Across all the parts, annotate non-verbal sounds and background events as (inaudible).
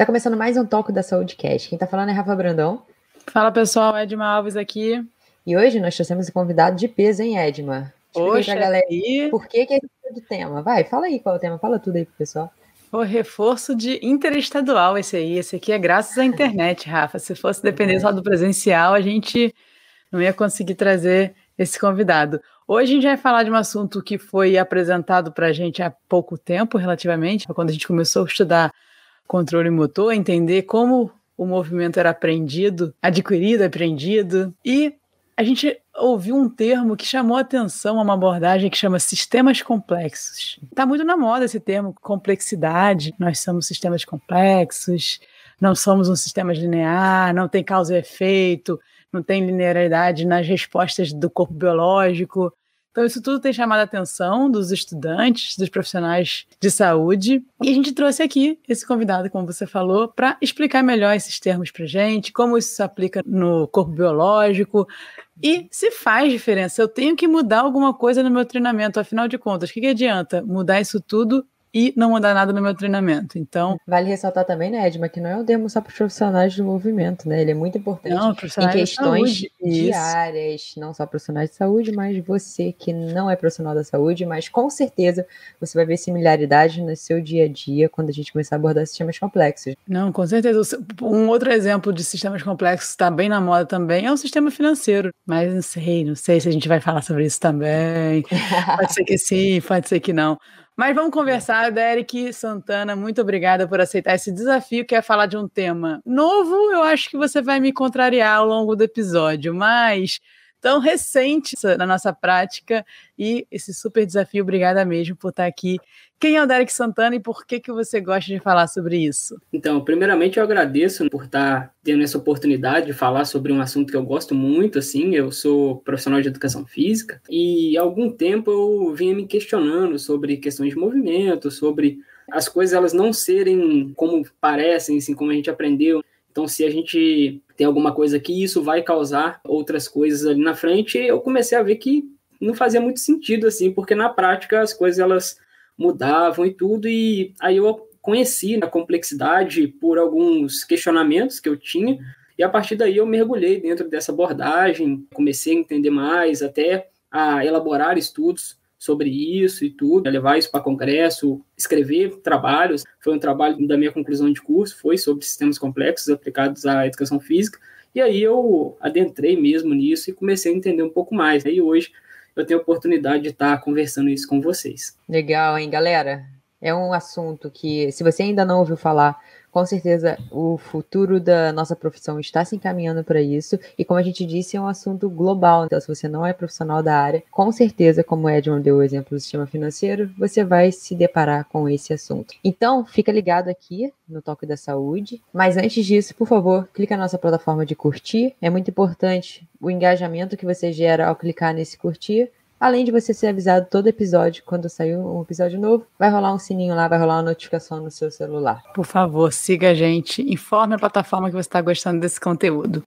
Está começando mais um Toco da Saúde Cast. Quem está falando é Rafa Brandão. Fala pessoal, Edma Alves aqui. E hoje nós trouxemos um convidado de peso, hein, Edma? Poxa, pra galera e... por que, que é esse do tema? Vai, fala aí qual é o tema, fala tudo aí pro pessoal. O reforço de interestadual esse aí. Esse aqui é graças à internet, Rafa. Se fosse depender só do presencial, a gente não ia conseguir trazer esse convidado. Hoje a gente vai falar de um assunto que foi apresentado para a gente há pouco tempo, relativamente, quando a gente começou a estudar controle motor, entender como o movimento era aprendido, adquirido, aprendido. E a gente ouviu um termo que chamou a atenção a uma abordagem que chama sistemas complexos. Está muito na moda esse termo, complexidade. Nós somos sistemas complexos, não somos um sistema linear, não tem causa e efeito, não tem linearidade nas respostas do corpo biológico. Então, isso tudo tem chamado a atenção dos estudantes, dos profissionais de saúde. E a gente trouxe aqui esse convidado, como você falou, para explicar melhor esses termos para gente, como isso se aplica no corpo biológico e se faz diferença. Eu tenho que mudar alguma coisa no meu treinamento, afinal de contas, o que, que adianta mudar isso tudo e não mudar nada no meu treinamento. Então. Vale ressaltar também, né, Edma, que não é o demo só para os profissionais do movimento, né? Ele é muito importante não, em questões diárias, não só profissionais de saúde, mas você que não é profissional da saúde, mas com certeza você vai ver similaridade no seu dia a dia quando a gente começar a abordar sistemas complexos. Não, com certeza. Um outro exemplo de sistemas complexos que está bem na moda também é o sistema financeiro. Mas não sei, não sei se a gente vai falar sobre isso também. (laughs) pode ser que sim, pode ser que não. Mas vamos conversar, Derek Santana. Muito obrigada por aceitar esse desafio, que é falar de um tema novo. Eu acho que você vai me contrariar ao longo do episódio, mas tão recente na nossa prática e esse super desafio. Obrigada mesmo por estar aqui. Quem é o Derek Santana e por que, que você gosta de falar sobre isso? Então, primeiramente eu agradeço por estar tendo essa oportunidade de falar sobre um assunto que eu gosto muito, assim, eu sou profissional de educação física e há algum tempo eu vinha me questionando sobre questões de movimento, sobre as coisas elas não serem como parecem, assim, como a gente aprendeu. Então, se a gente tem alguma coisa que isso vai causar outras coisas ali na frente, eu comecei a ver que não fazia muito sentido assim, porque na prática as coisas elas mudavam e tudo, e aí eu conheci a complexidade por alguns questionamentos que eu tinha, e a partir daí eu mergulhei dentro dessa abordagem, comecei a entender mais, até a elaborar estudos sobre isso e tudo, levar isso para congresso, escrever trabalhos. Foi um trabalho da minha conclusão de curso, foi sobre sistemas complexos aplicados à educação física. E aí eu adentrei mesmo nisso e comecei a entender um pouco mais. Aí hoje eu tenho a oportunidade de estar conversando isso com vocês. Legal, hein, galera? É um assunto que, se você ainda não ouviu falar, com certeza o futuro da nossa profissão está se encaminhando para isso. E como a gente disse, é um assunto global. Então, se você não é profissional da área, com certeza, como o Edmund deu o exemplo do sistema financeiro, você vai se deparar com esse assunto. Então, fica ligado aqui no Toque da Saúde. Mas antes disso, por favor, clica na nossa plataforma de curtir. É muito importante o engajamento que você gera ao clicar nesse curtir Além de você ser avisado todo episódio, quando sair um episódio novo, vai rolar um sininho lá, vai rolar uma notificação no seu celular. Por favor, siga a gente, informe a plataforma que você está gostando desse conteúdo.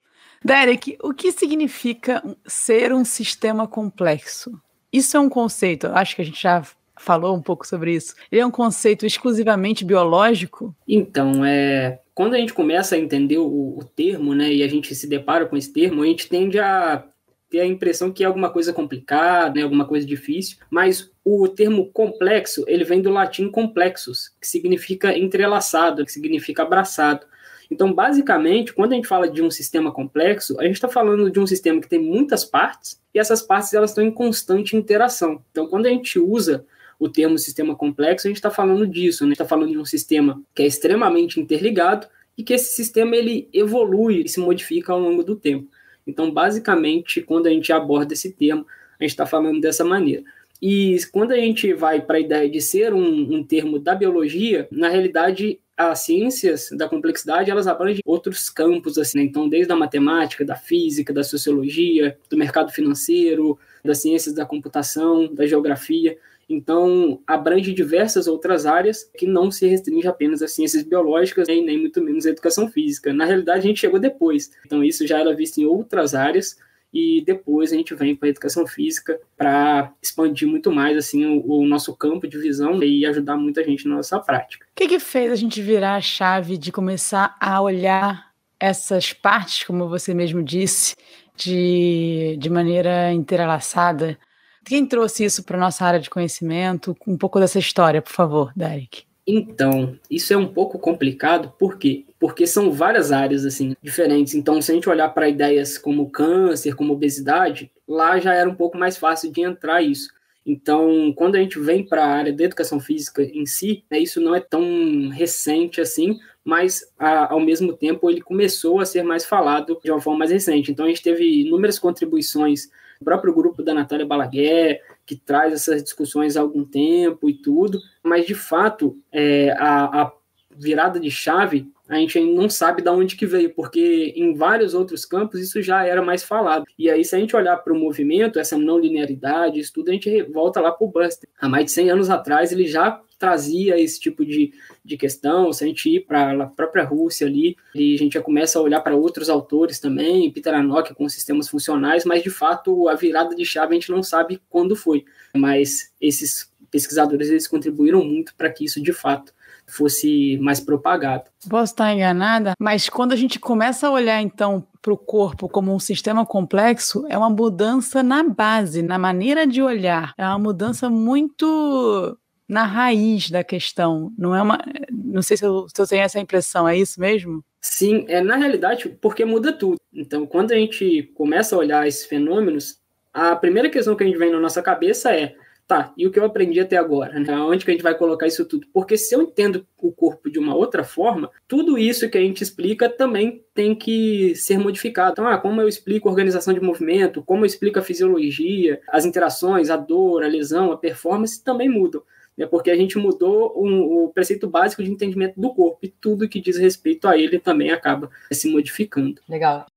Derek, o que significa ser um sistema complexo? Isso é um conceito, acho que a gente já falou um pouco sobre isso. Ele é um conceito exclusivamente biológico? Então, é, quando a gente começa a entender o, o, termo, né, e a gente se depara com esse termo, a gente tende a ter a impressão que é alguma coisa complicada, né, alguma coisa difícil, mas o termo complexo, ele vem do latim complexus, que significa entrelaçado, que significa abraçado. Então, basicamente, quando a gente fala de um sistema complexo, a gente está falando de um sistema que tem muitas partes e essas partes elas estão em constante interação. Então, quando a gente usa o termo sistema complexo, a gente está falando disso, né? a gente está falando de um sistema que é extremamente interligado e que esse sistema ele evolui e se modifica ao longo do tempo. Então, basicamente, quando a gente aborda esse termo, a gente está falando dessa maneira. E quando a gente vai para a ideia de ser um, um, termo da biologia, na realidade, as ciências da complexidade, elas abrangem outros campos, assim, né? Então, desde a matemática, da física, da sociologia, do mercado financeiro, das ciências da computação, da geografia. Então, abrange diversas outras áreas que não se restringe apenas às ciências biológicas, nem, nem muito menos à educação física. Na realidade, a gente chegou depois. Então, isso já era visto em outras áreas e depois a gente vem para a educação física para expandir muito mais assim o, o, nosso campo de visão e ajudar muita gente na nossa prática. O que, que fez a gente virar a chave de começar a olhar essas partes, como você mesmo disse, de, de maneira entrelaçada? Quem trouxe isso para nossa área de conhecimento? Um pouco dessa história, por favor, Derek. Então, isso é um pouco complicado, por quê? Porque são várias áreas assim diferentes. Então, se a gente olhar para ideias como câncer, como obesidade, lá já era um pouco mais fácil de entrar isso. Então, quando a gente vem para a área da educação física em si, né, isso não é tão recente assim, mas a, ao mesmo tempo ele começou a ser mais falado de uma forma mais recente. Então, a gente teve inúmeras contribuições próprio grupo da Natália Balaguer, que traz essas discussões há algum tempo e tudo, mas de fato é, a, a virada de chave a gente não sabe de onde que veio, porque em vários outros campos isso já era mais falado. E aí, se a gente olhar para o movimento, essa não linearidade, isso tudo, a gente volta lá para o Buster. Há mais de 100 anos atrás, ele já trazia esse tipo de, de questão. Se a gente ir para a própria Rússia ali, a gente já começa a olhar para outros autores também, Peter Anok com sistemas funcionais, mas de fato a virada de chave a gente não sabe quando foi. Mas esses pesquisadores eles contribuíram muito para que isso de fato fosse mais propagado. Posso estar enganada, mas quando a gente começa a olhar então para o corpo como um sistema complexo, é uma mudança na base, na maneira de olhar. É uma mudança muito na raiz da questão. Não é uma. Não sei se eu, se eu tenho essa impressão, é isso mesmo? Sim, é na realidade porque muda tudo. Então, quando a gente começa a olhar esses fenômenos, a primeira questão que a gente vem na nossa cabeça é tá, e o que eu aprendi até agora? Né? Onde que a gente vai colocar isso tudo? Porque se eu entendo o corpo de uma outra forma, tudo isso que a gente explica também tem que ser modificado. Então, ah, como eu explico a organização de movimento, como eu explico a fisiologia, as interações, a dor, a lesão, a performance também mudam né, porque a gente mudou o, o, preceito básico de entendimento do corpo e tudo que diz respeito a ele também acaba se modificando. Legal.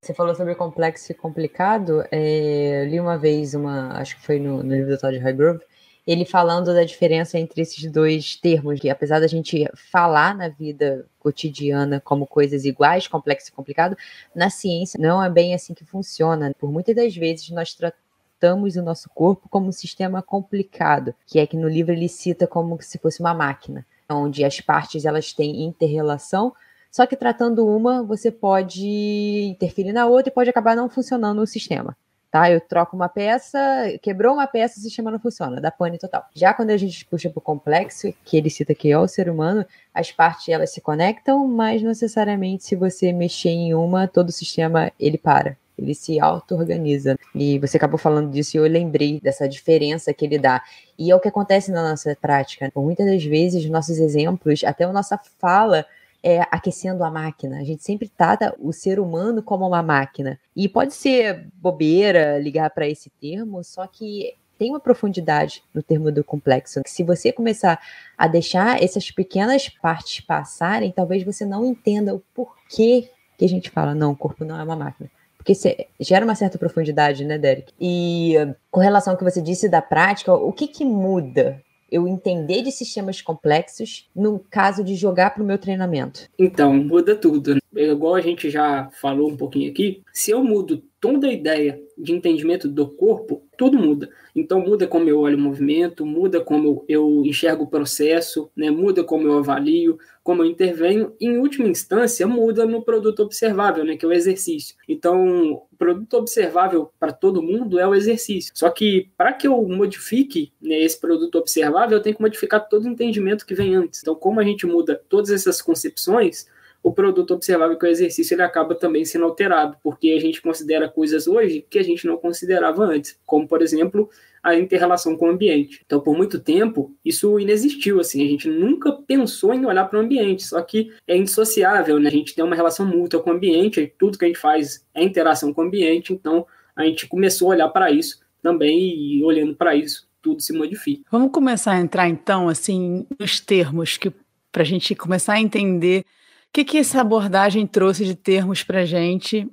Você falou sobre complexo e complicado. É, eu li uma vez, uma, acho que foi no, no livro do Todd Highgrove, ele falando da diferença entre esses dois termos, que apesar da gente falar na vida cotidiana como coisas iguais, complexo e complicado, na ciência não é bem assim que funciona. Por muitas das vezes nós tratamos o nosso corpo como um sistema complicado, que é que no livro ele cita como se fosse uma máquina, onde as partes elas têm interrelação, só que tratando uma, você pode interferir na outra e pode acabar não funcionando o sistema. Tá? Eu troco uma peça, quebrou uma peça, o sistema não funciona, dá pane total. Já quando a gente puxa para o complexo, que ele cita que é o ser humano, as partes elas se conectam, mas necessariamente se você mexer em uma, todo o sistema ele para ele se auto-organiza. E você acabou falando disso e eu lembrei dessa diferença que ele dá. E é o que acontece na nossa prática. Muitas das vezes, nossos exemplos, até a nossa fala, é, aquecendo a máquina. A gente sempre trata o ser humano como uma máquina. E pode ser bobeira ligar para esse termo, só que tem uma profundidade no termo do complexo. Que se você começar a deixar essas pequenas partes passarem, talvez você não entenda o porquê que a gente fala, não, o corpo não é uma máquina porque gera uma certa profundidade, né, Derek? E com relação ao que você disse da prática, o que, que muda eu entender de sistemas complexos no caso de jogar para o meu treinamento? Então, muda tudo. Né? Igual a gente já falou um pouquinho aqui, se eu mudo toda a ideia de entendimento do corpo, tudo muda. Então muda como eu olho o movimento, muda como eu enxergo o processo, né? muda como eu avalio, como eu intervenho, e, em última instância muda no produto observável, né? que é o exercício. Então, o produto observável para todo mundo é o exercício. Só que para que eu modifique né, esse produto observável, eu tenho que modificar todo o entendimento que vem antes. Então, como a gente muda todas essas concepções, o produto observável que é o exercício ele acaba também sendo alterado, porque a gente considera coisas hoje que a gente não considerava antes, como por exemplo a interrelação com o ambiente. Então, por muito tempo, isso inexistiu, assim, a gente nunca pensou em olhar para o ambiente, só que é indissociável, né? A gente tem uma relação mútua com o ambiente, tudo que a gente faz é interação com o ambiente, então a gente começou a olhar para isso também e olhando para isso, tudo se modifica. Vamos começar a entrar então, assim, nos termos que para a gente começar a entender que, que essa abordagem trouxe de termos para gente,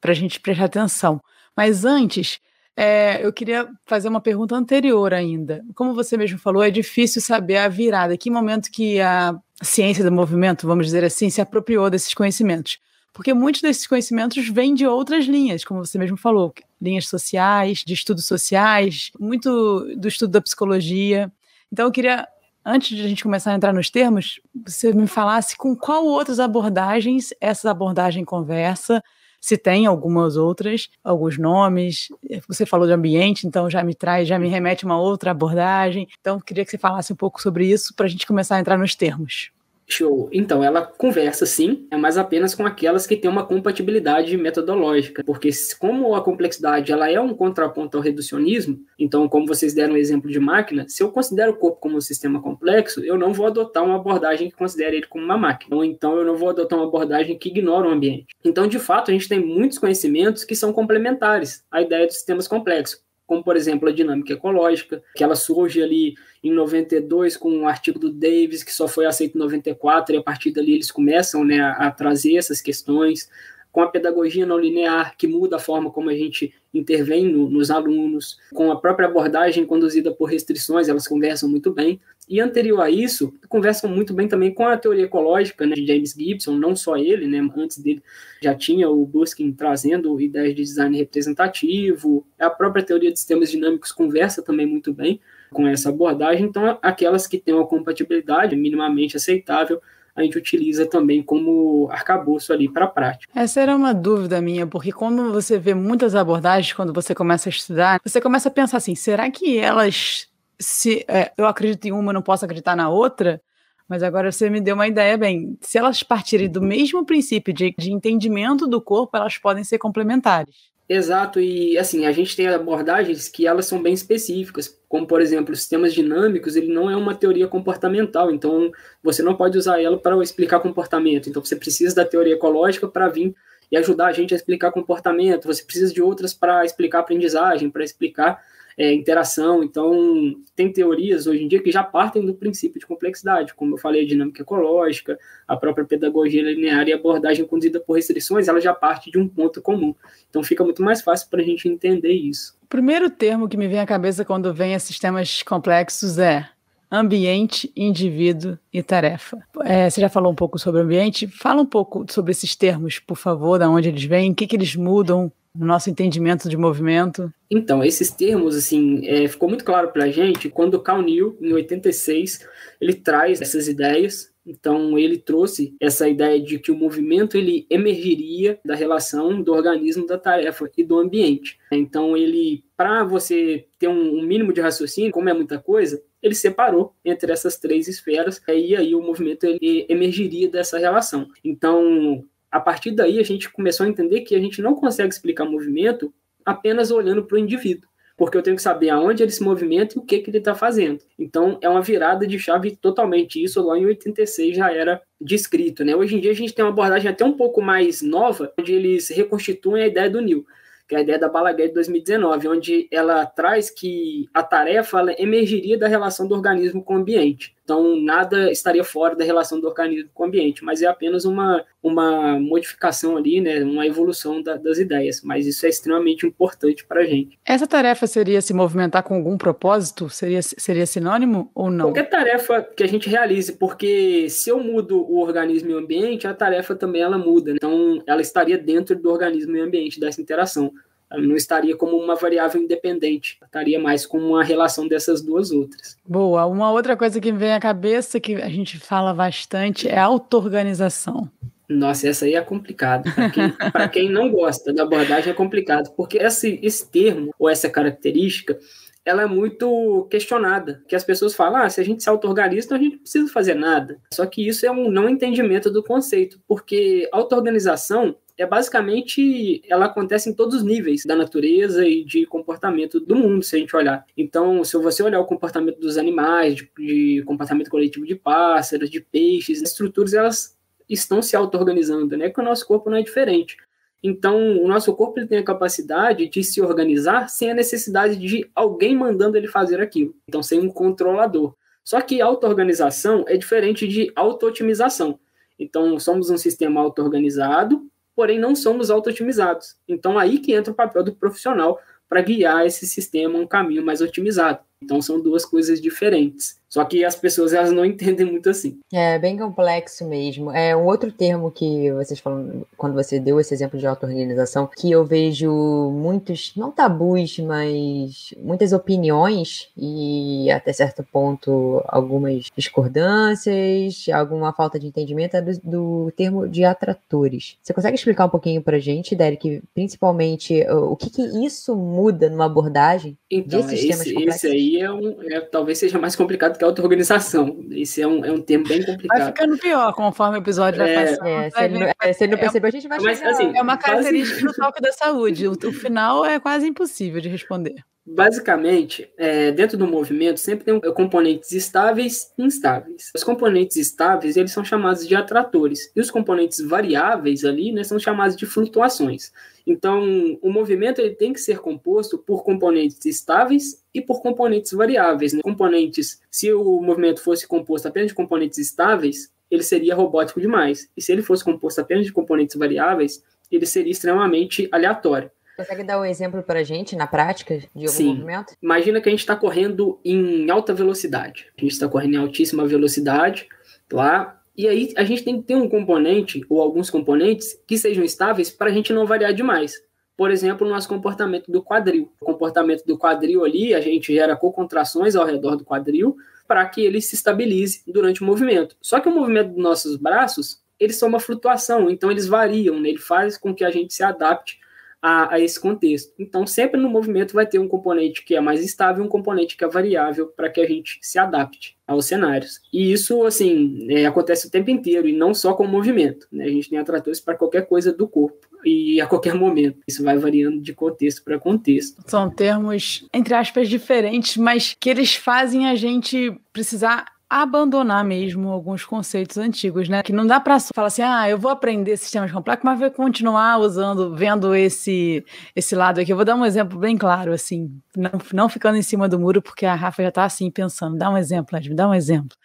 para a gente prestar atenção? Mas antes, é, eu queria fazer uma pergunta anterior ainda. Como você mesmo falou, é difícil saber a virada, que momento que a ciência do movimento, vamos dizer assim, se apropriou desses conhecimentos. porque muitos desses conhecimentos vêm de outras linhas, como você mesmo falou, linhas sociais, de estudos sociais, muito do estudo da psicologia. Então eu queria antes de a gente começar a entrar nos termos, você me falasse com qual outras abordagens essa abordagem conversa, se tem algumas outras, alguns nomes. Você falou de ambiente, então já me traz, já me remete uma outra abordagem. Então, queria que você falasse um pouco sobre isso para a gente começar a entrar nos termos. Show. Então, ela conversa sim, é mas apenas com aquelas que têm uma compatibilidade metodológica, porque como a complexidade ela é um contraponto ao reducionismo, então, como vocês deram o exemplo de máquina, se eu considero o corpo como um sistema complexo, eu não vou adotar uma abordagem que considere ele como uma máquina, ou então eu não vou adotar uma abordagem que ignora o ambiente. Então, de fato, a gente tem muitos conhecimentos que são complementares à ideia de sistemas complexos como por exemplo a dinâmica ecológica, que ela surge ali em 92 com um artigo do Davis que só foi aceito em 94 e a partir dali eles começam né, a, a trazer essas questões com a pedagogia não linear, que muda a forma como a gente intervém no, nos alunos, com a própria abordagem conduzida por restrições, elas conversam muito bem. E anterior a isso, conversam muito bem também com a teoria ecológica né, de James Gibson, não só ele, né, antes dele já tinha o Buskin trazendo ideias de design representativo, a própria teoria de sistemas dinâmicos conversa também muito bem com essa abordagem, então aquelas que têm uma compatibilidade minimamente aceitável a gente utiliza também como arcabouço ali para a prática. Essa era uma dúvida minha, porque quando você vê muitas abordagens, quando você começa a estudar, você começa a pensar assim, será que elas, se é, eu acredito em uma, não posso acreditar na outra? Mas agora você me deu uma ideia bem. Se elas partirem do mesmo princípio de, de entendimento do corpo, elas podem ser complementares. Exato, e assim, a gente tem abordagens que elas são bem específicas, como por exemplo, sistemas dinâmicos, ele não é uma teoria comportamental, então você não pode usar ela para explicar comportamento. Então você precisa da teoria ecológica para vir e ajudar a gente a explicar comportamento, você precisa de outras para explicar aprendizagem, para explicar é, interação. Então, tem teorias hoje em dia que já partem do princípio de complexidade, como eu falei, a dinâmica ecológica, a própria pedagogia linear e abordagem conduzida por restrições, ela já parte de um ponto comum. Então, fica muito mais fácil para a gente entender isso. O primeiro termo que me vem à cabeça quando vem a sistemas complexos é ambiente, indivíduo e tarefa. É, você já falou um pouco sobre ambiente. Fala um pouco sobre esses termos, por favor, da onde eles vêm, o que, que eles mudam no nosso entendimento de movimento? Então, esses termos, assim, é, ficou muito claro para a gente quando o Cal Neal, em 86, ele traz essas ideias. Então, ele trouxe essa ideia de que o movimento ele emergiria da relação do organismo, da tarefa e do ambiente. Então, ele, para você ter um, um mínimo de raciocínio, como é muita coisa, ele separou entre essas três esferas e aí o movimento ele emergiria dessa relação. Então, a partir daí a gente começou a entender que a gente não consegue explicar movimento apenas olhando para o indivíduo, porque eu tenho que saber aonde ele se movimenta e o que, que ele está fazendo. Então é uma virada de chave totalmente. Isso lá em 86 já era descrito. Né? Hoje em dia a gente tem uma abordagem até um pouco mais nova, onde eles reconstituem a ideia do Neil que é a ideia da Balaguer de 2019, onde ela traz que a tarefa emergiria da relação do organismo com o ambiente. Então, nada estaria fora da relação do organismo com o ambiente, mas é apenas uma, uma modificação ali, né, uma evolução da, das ideias. Mas isso é extremamente importante para a gente. Essa tarefa seria se movimentar com algum propósito? Seria, seria sinônimo ou não? Qualquer tarefa que a gente realize, porque se eu mudo o organismo e o ambiente, a tarefa também ela muda. Né? Então, ela estaria dentro do organismo e ambiente, dessa interação não estaria como uma variável independente, estaria mais como uma relação dessas duas outras. Boa. Uma outra coisa que me vem à cabeça, que a gente fala bastante, é auto-organização. Nossa, essa aí é complicada. Para quem, (laughs) quem, não gosta da abordagem é complicado, porque esse, esse termo, ou essa característica, ela é muito questionada, que as pessoas falam, ah, se a gente se auto-organiza, então a gente não precisa fazer nada. Só que isso é um não entendimento do conceito, porque auto-organização é basicamente ela acontece em todos os níveis da natureza e de comportamento do mundo, se a gente olhar. Então, se você olhar o comportamento dos animais, de, de comportamento coletivo de pássaros, de peixes, as estruturas elas estão se auto-organizando, né? Que o nosso corpo não é diferente. Então, o nosso corpo ele tem a capacidade de se organizar sem a necessidade de alguém mandando ele fazer aquilo. Então, sem um controlador. Só que auto-organização é diferente de auto-otimização. Então, somos um sistema auto-organizado porém não somos auto-otimizados. Então, aí que entra o papel do profissional para guiar esse sistema a um caminho mais otimizado. Então são duas coisas diferentes. Só que as pessoas elas não (laughs) entendem muito assim. É bem complexo mesmo. É um outro termo que vocês falam quando você deu esse exemplo de auto-organização, que eu vejo muitos, não tabus, mas muitas opiniões e até certo ponto algumas discordâncias, alguma falta de entendimento é do, do termo de atratores. Você consegue explicar um pouquinho pra gente, Derek, principalmente o que, que isso muda numa abordagem então, desses esse, temas complexos? Esse aí é, um, é talvez seja mais complicado que a auto-organização. Esse é um, é um termo bem complicado. Vai ficando pior conforme o episódio vai é, passando. É, se, ele não, é, se ele não percebeu, a gente vai mas, chegar. Assim, é uma característica quase... do toque da saúde. O, o final é quase impossível de responder. Basicamente, é, dentro do movimento sempre tem componentes estáveis e instáveis. Os componentes estáveis eles são chamados de atratores e os componentes variáveis ali né, são chamados de flutuações. Então, o movimento ele tem que ser composto por componentes estáveis e por componentes variáveis. Né? Componentes, se o movimento fosse composto apenas de componentes estáveis, ele seria robótico demais. E se ele fosse composto apenas de componentes variáveis, ele seria extremamente aleatório. Consegue dar um exemplo para a gente na prática de algum Sim. movimento? Imagina que a gente está correndo em alta velocidade. A gente está correndo em altíssima velocidade lá. E aí a gente tem que ter um componente ou alguns componentes que sejam estáveis para a gente não variar demais. Por exemplo, o nosso comportamento do quadril. O comportamento do quadril ali, a gente gera co-contrações ao redor do quadril para que ele se estabilize durante o movimento. Só que o movimento dos nossos braços, eles são uma flutuação, então eles variam, né? ele faz com que a gente se adapte a, a, esse contexto. Então, sempre no movimento vai ter um componente que é mais estável um componente que é variável para que a gente se adapte aos cenários. E isso, assim, é, acontece o tempo inteiro e não só com o movimento. Né? A gente tem atratores para qualquer coisa do corpo e a qualquer momento. Isso vai variando de contexto para contexto. São termos, entre aspas, diferentes, mas que eles fazem a gente precisar abandonar mesmo alguns conceitos antigos, né? Que não dá para falar assim, ah, eu vou aprender sistemas complexos, mas vou continuar usando, vendo esse esse lado aqui. Eu vou dar um exemplo bem claro, assim, não, não ficando em cima do muro, porque a Rafa já tá assim pensando. Dá um exemplo, Ed, dá um exemplo.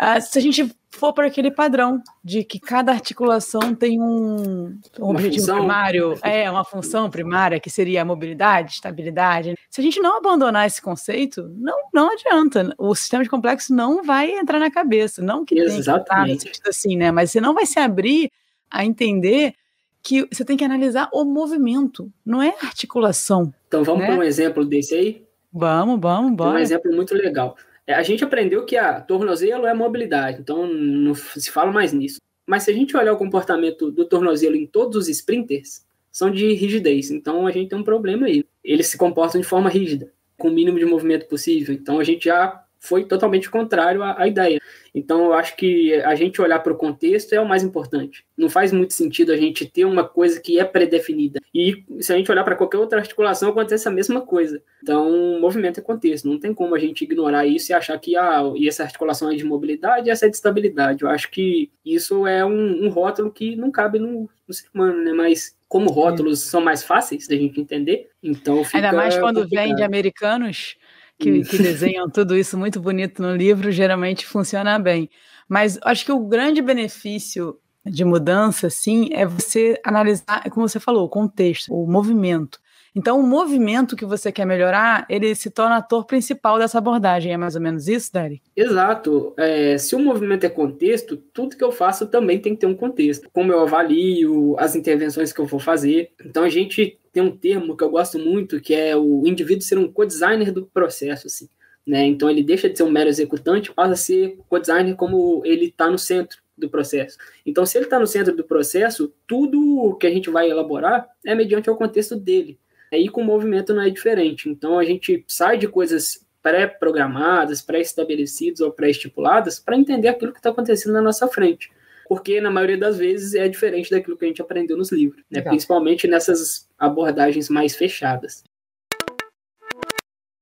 Uh, se a gente for para aquele padrão de que cada articulação tem um, um objetivo função. primário, é uma função primária que seria a mobilidade, estabilidade. Se a gente não abandonar esse conceito, não, não adianta. O sistema de complexo não vai entrar na cabeça, não que Exatamente. tem que assim, né? Mas você não vai se abrir a entender que você tem que analisar o movimento, não é articulação. Então vamos né? para um exemplo desse aí? Vamos, vamos, bora. Um exemplo muito legal. É, a gente aprendeu que a tornozelo é mobilidade, então não se fala mais nisso. Mas se a gente olhar o comportamento do tornozelo em todos os sprinters, são de rigidez. Então a gente tem um problema aí. Eles se comportam de forma rígida, com o mínimo de movimento possível. Então a gente já foi totalmente contrário à, à ideia. Então, eu acho que a gente olhar para o contexto é o mais importante. Não faz muito sentido a gente ter uma coisa que é pré-definida. E se a gente olhar para qualquer outra articulação, acontece a mesma coisa. Então, movimento é contexto. Não tem como a gente ignorar isso e achar que ah, e essa articulação é de mobilidade e essa é de estabilidade. Eu acho que isso é um, um rótulo que não cabe no, no ser humano, né? Mas como rótulos são mais fáceis da gente entender, então fica Ainda mais quando complicado. vem de americanos que, que desenham tudo isso muito bonito no livro, geralmente funciona bem. Mas acho que o grande benefício de mudança, sim, é você analisar, como você falou, o contexto, o movimento. Então, o movimento que você quer melhorar, ele se torna ator principal dessa abordagem. É mais ou menos isso, Derek? Exato. É, se o movimento é contexto, tudo que eu faço também tem que ter um contexto. Como eu avalio, as intervenções que eu vou fazer. Então, a gente tem um termo que eu gosto muito, que é o indivíduo ser um co-designer do processo, assim. Né? Então, ele deixa de ser um mero executante, passa a ser co-designer como ele está no centro do processo. Então, se ele está no centro do processo, tudo que a gente vai elaborar é mediante o contexto dele. Aí com o movimento não é diferente. Então a gente sai de coisas pré-programadas, pré-estabelecidas ou pré-estipuladas para entender aquilo que está acontecendo na nossa frente. Porque na maioria das vezes é diferente daquilo que a gente aprendeu nos livros, né? principalmente nessas abordagens mais fechadas.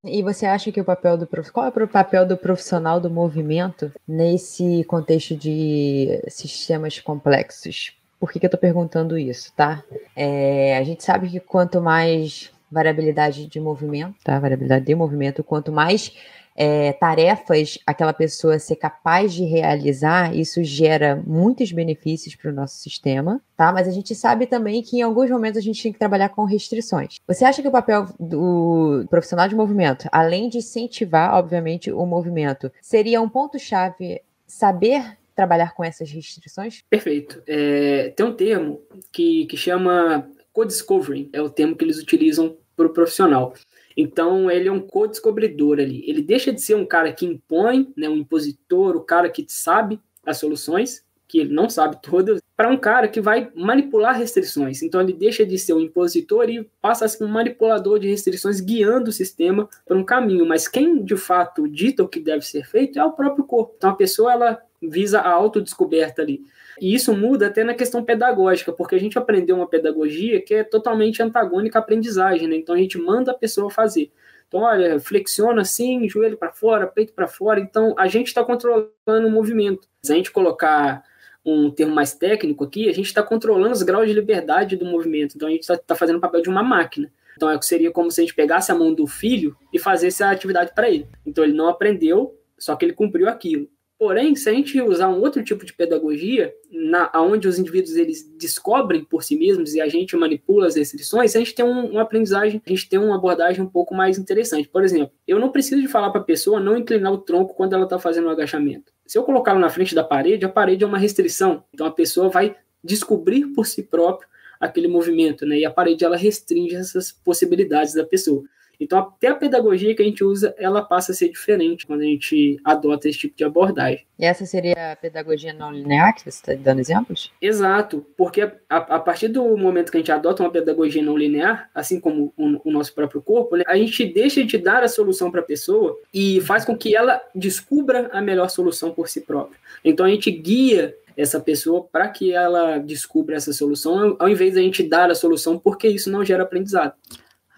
E você acha que o papel do qual é o papel do profissional do movimento nesse contexto de sistemas complexos? Por que, que eu estou perguntando isso, tá? É, a gente sabe que quanto mais variabilidade de movimento, tá? Variabilidade de movimento, quanto mais é, tarefas aquela pessoa ser capaz de realizar, isso gera muitos benefícios para o nosso sistema, tá? Mas a gente sabe também que em alguns momentos a gente tem que trabalhar com restrições. Você acha que o papel do profissional de movimento, além de incentivar, obviamente, o movimento, seria um ponto-chave saber trabalhar com essas restrições? Perfeito. É, tem um termo que, que chama co-discovering, é o termo que eles utilizam para o profissional. Então, ele é um co-descobridor ali. Ele deixa de ser um cara que impõe, né, um impositor, o cara que sabe as soluções, que ele não sabe todas, para um cara que vai manipular restrições. Então, ele deixa de ser um impositor e passa a ser um manipulador de restrições, guiando o sistema para um caminho. Mas quem, de fato, dita o que deve ser feito é o próprio corpo. Então, a pessoa, ela visa a autodescoberta ali. E isso muda até na questão pedagógica, porque a gente aprendeu uma pedagogia que é totalmente antagônica à aprendizagem, né? Então a gente manda a pessoa fazer. Então, olha, flexiona assim, joelho para fora, peito para fora. Então, a gente está controlando o movimento. Se a gente colocar um termo mais técnico aqui, a gente está controlando os graus de liberdade do movimento. Então, a gente está tá fazendo o papel de uma máquina. Então, é, seria como se a gente pegasse a mão do filho e fizesse a atividade para ele. Então, ele não aprendeu, só que ele cumpriu aquilo. Porém, se a gente usar um outro tipo de pedagogia, na, onde os indivíduos eles descobrem por si mesmos e a gente manipula as restrições, a gente tem um, uma aprendizagem, a gente tem uma abordagem um pouco mais interessante. Por exemplo, eu não preciso de falar para a pessoa não inclinar o tronco quando ela está fazendo o um agachamento. Se eu colocá-lo na frente da parede, a parede é uma restrição. Então a pessoa vai descobrir por si próprio aquele movimento, né? E a parede ela restringe essas possibilidades da pessoa. Então, até a pedagogia que a gente usa, ela passa a ser diferente quando a gente adota esse tipo de abordagem. E essa seria a pedagogia não linear, que você está dando exemplos? Exato, porque a, a, partir do momento que a gente adota uma pedagogia não linear, assim como o, o nosso próprio corpo, né, a gente deixa de dar a solução para a pessoa e faz com que ela descubra a melhor solução por si própria. Então, a gente guia essa pessoa para que ela descubra essa solução, ao invés de a gente dar a solução, porque isso não gera aprendizado.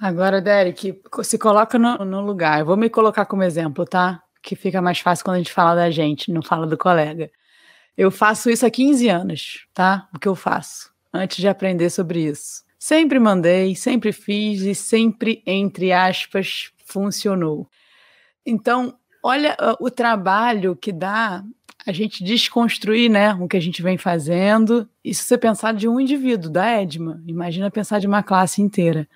Agora, Derek, se coloca no, no, lugar. Eu vou me colocar como exemplo, tá? Que fica mais fácil quando a gente fala da gente, não fala do colega. Eu faço isso há 15 anos, tá? O que eu faço antes de aprender sobre isso. Sempre mandei, sempre fiz e sempre, entre aspas, funcionou. Então, olha uh, o trabalho que dá a gente desconstruir né, o que a gente vem fazendo. E se você pensar de um indivíduo, da Edma, imagina pensar de uma classe inteira.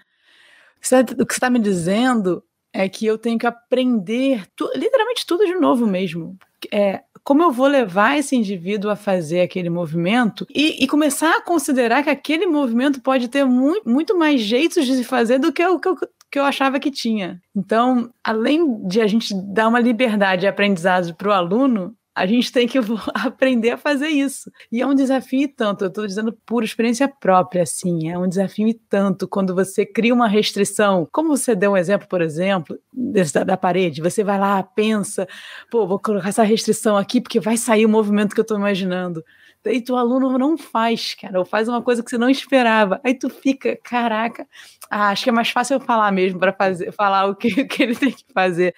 O que você está me dizendo é que eu tenho que aprender tu, literalmente tudo de novo mesmo. É, como eu vou levar esse indivíduo a fazer aquele movimento e, e, começar a considerar que aquele movimento pode ter muito, muito mais jeitos de se fazer do que o que eu, que eu achava que tinha. Então, além de a gente dar uma liberdade de aprendizado para o aluno, a gente tem que (laughs) aprender a fazer isso. E é um desafio e tanto, eu estou dizendo por experiência própria, assim, é um desafio e tanto quando você cria uma restrição, como você deu um exemplo, por exemplo, da, da parede, você vai lá, pensa, pô, vou colocar essa restrição aqui porque vai sair o movimento que eu estou imaginando. Daí tu aluno não faz, cara, ou faz uma coisa que você não esperava. Aí tu fica, caraca, ah, acho que é mais fácil eu falar mesmo para fazer, falar o que, (laughs) o que ele tem que fazer.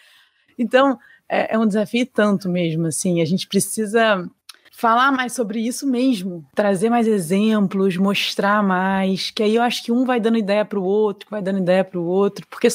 Então, é, é um desafio tanto mesmo, assim, a gente precisa falar mais sobre isso mesmo, trazer mais exemplos, mostrar mais, que aí eu acho que um vai dando ideia para o outro, vai dando ideia para o outro, porque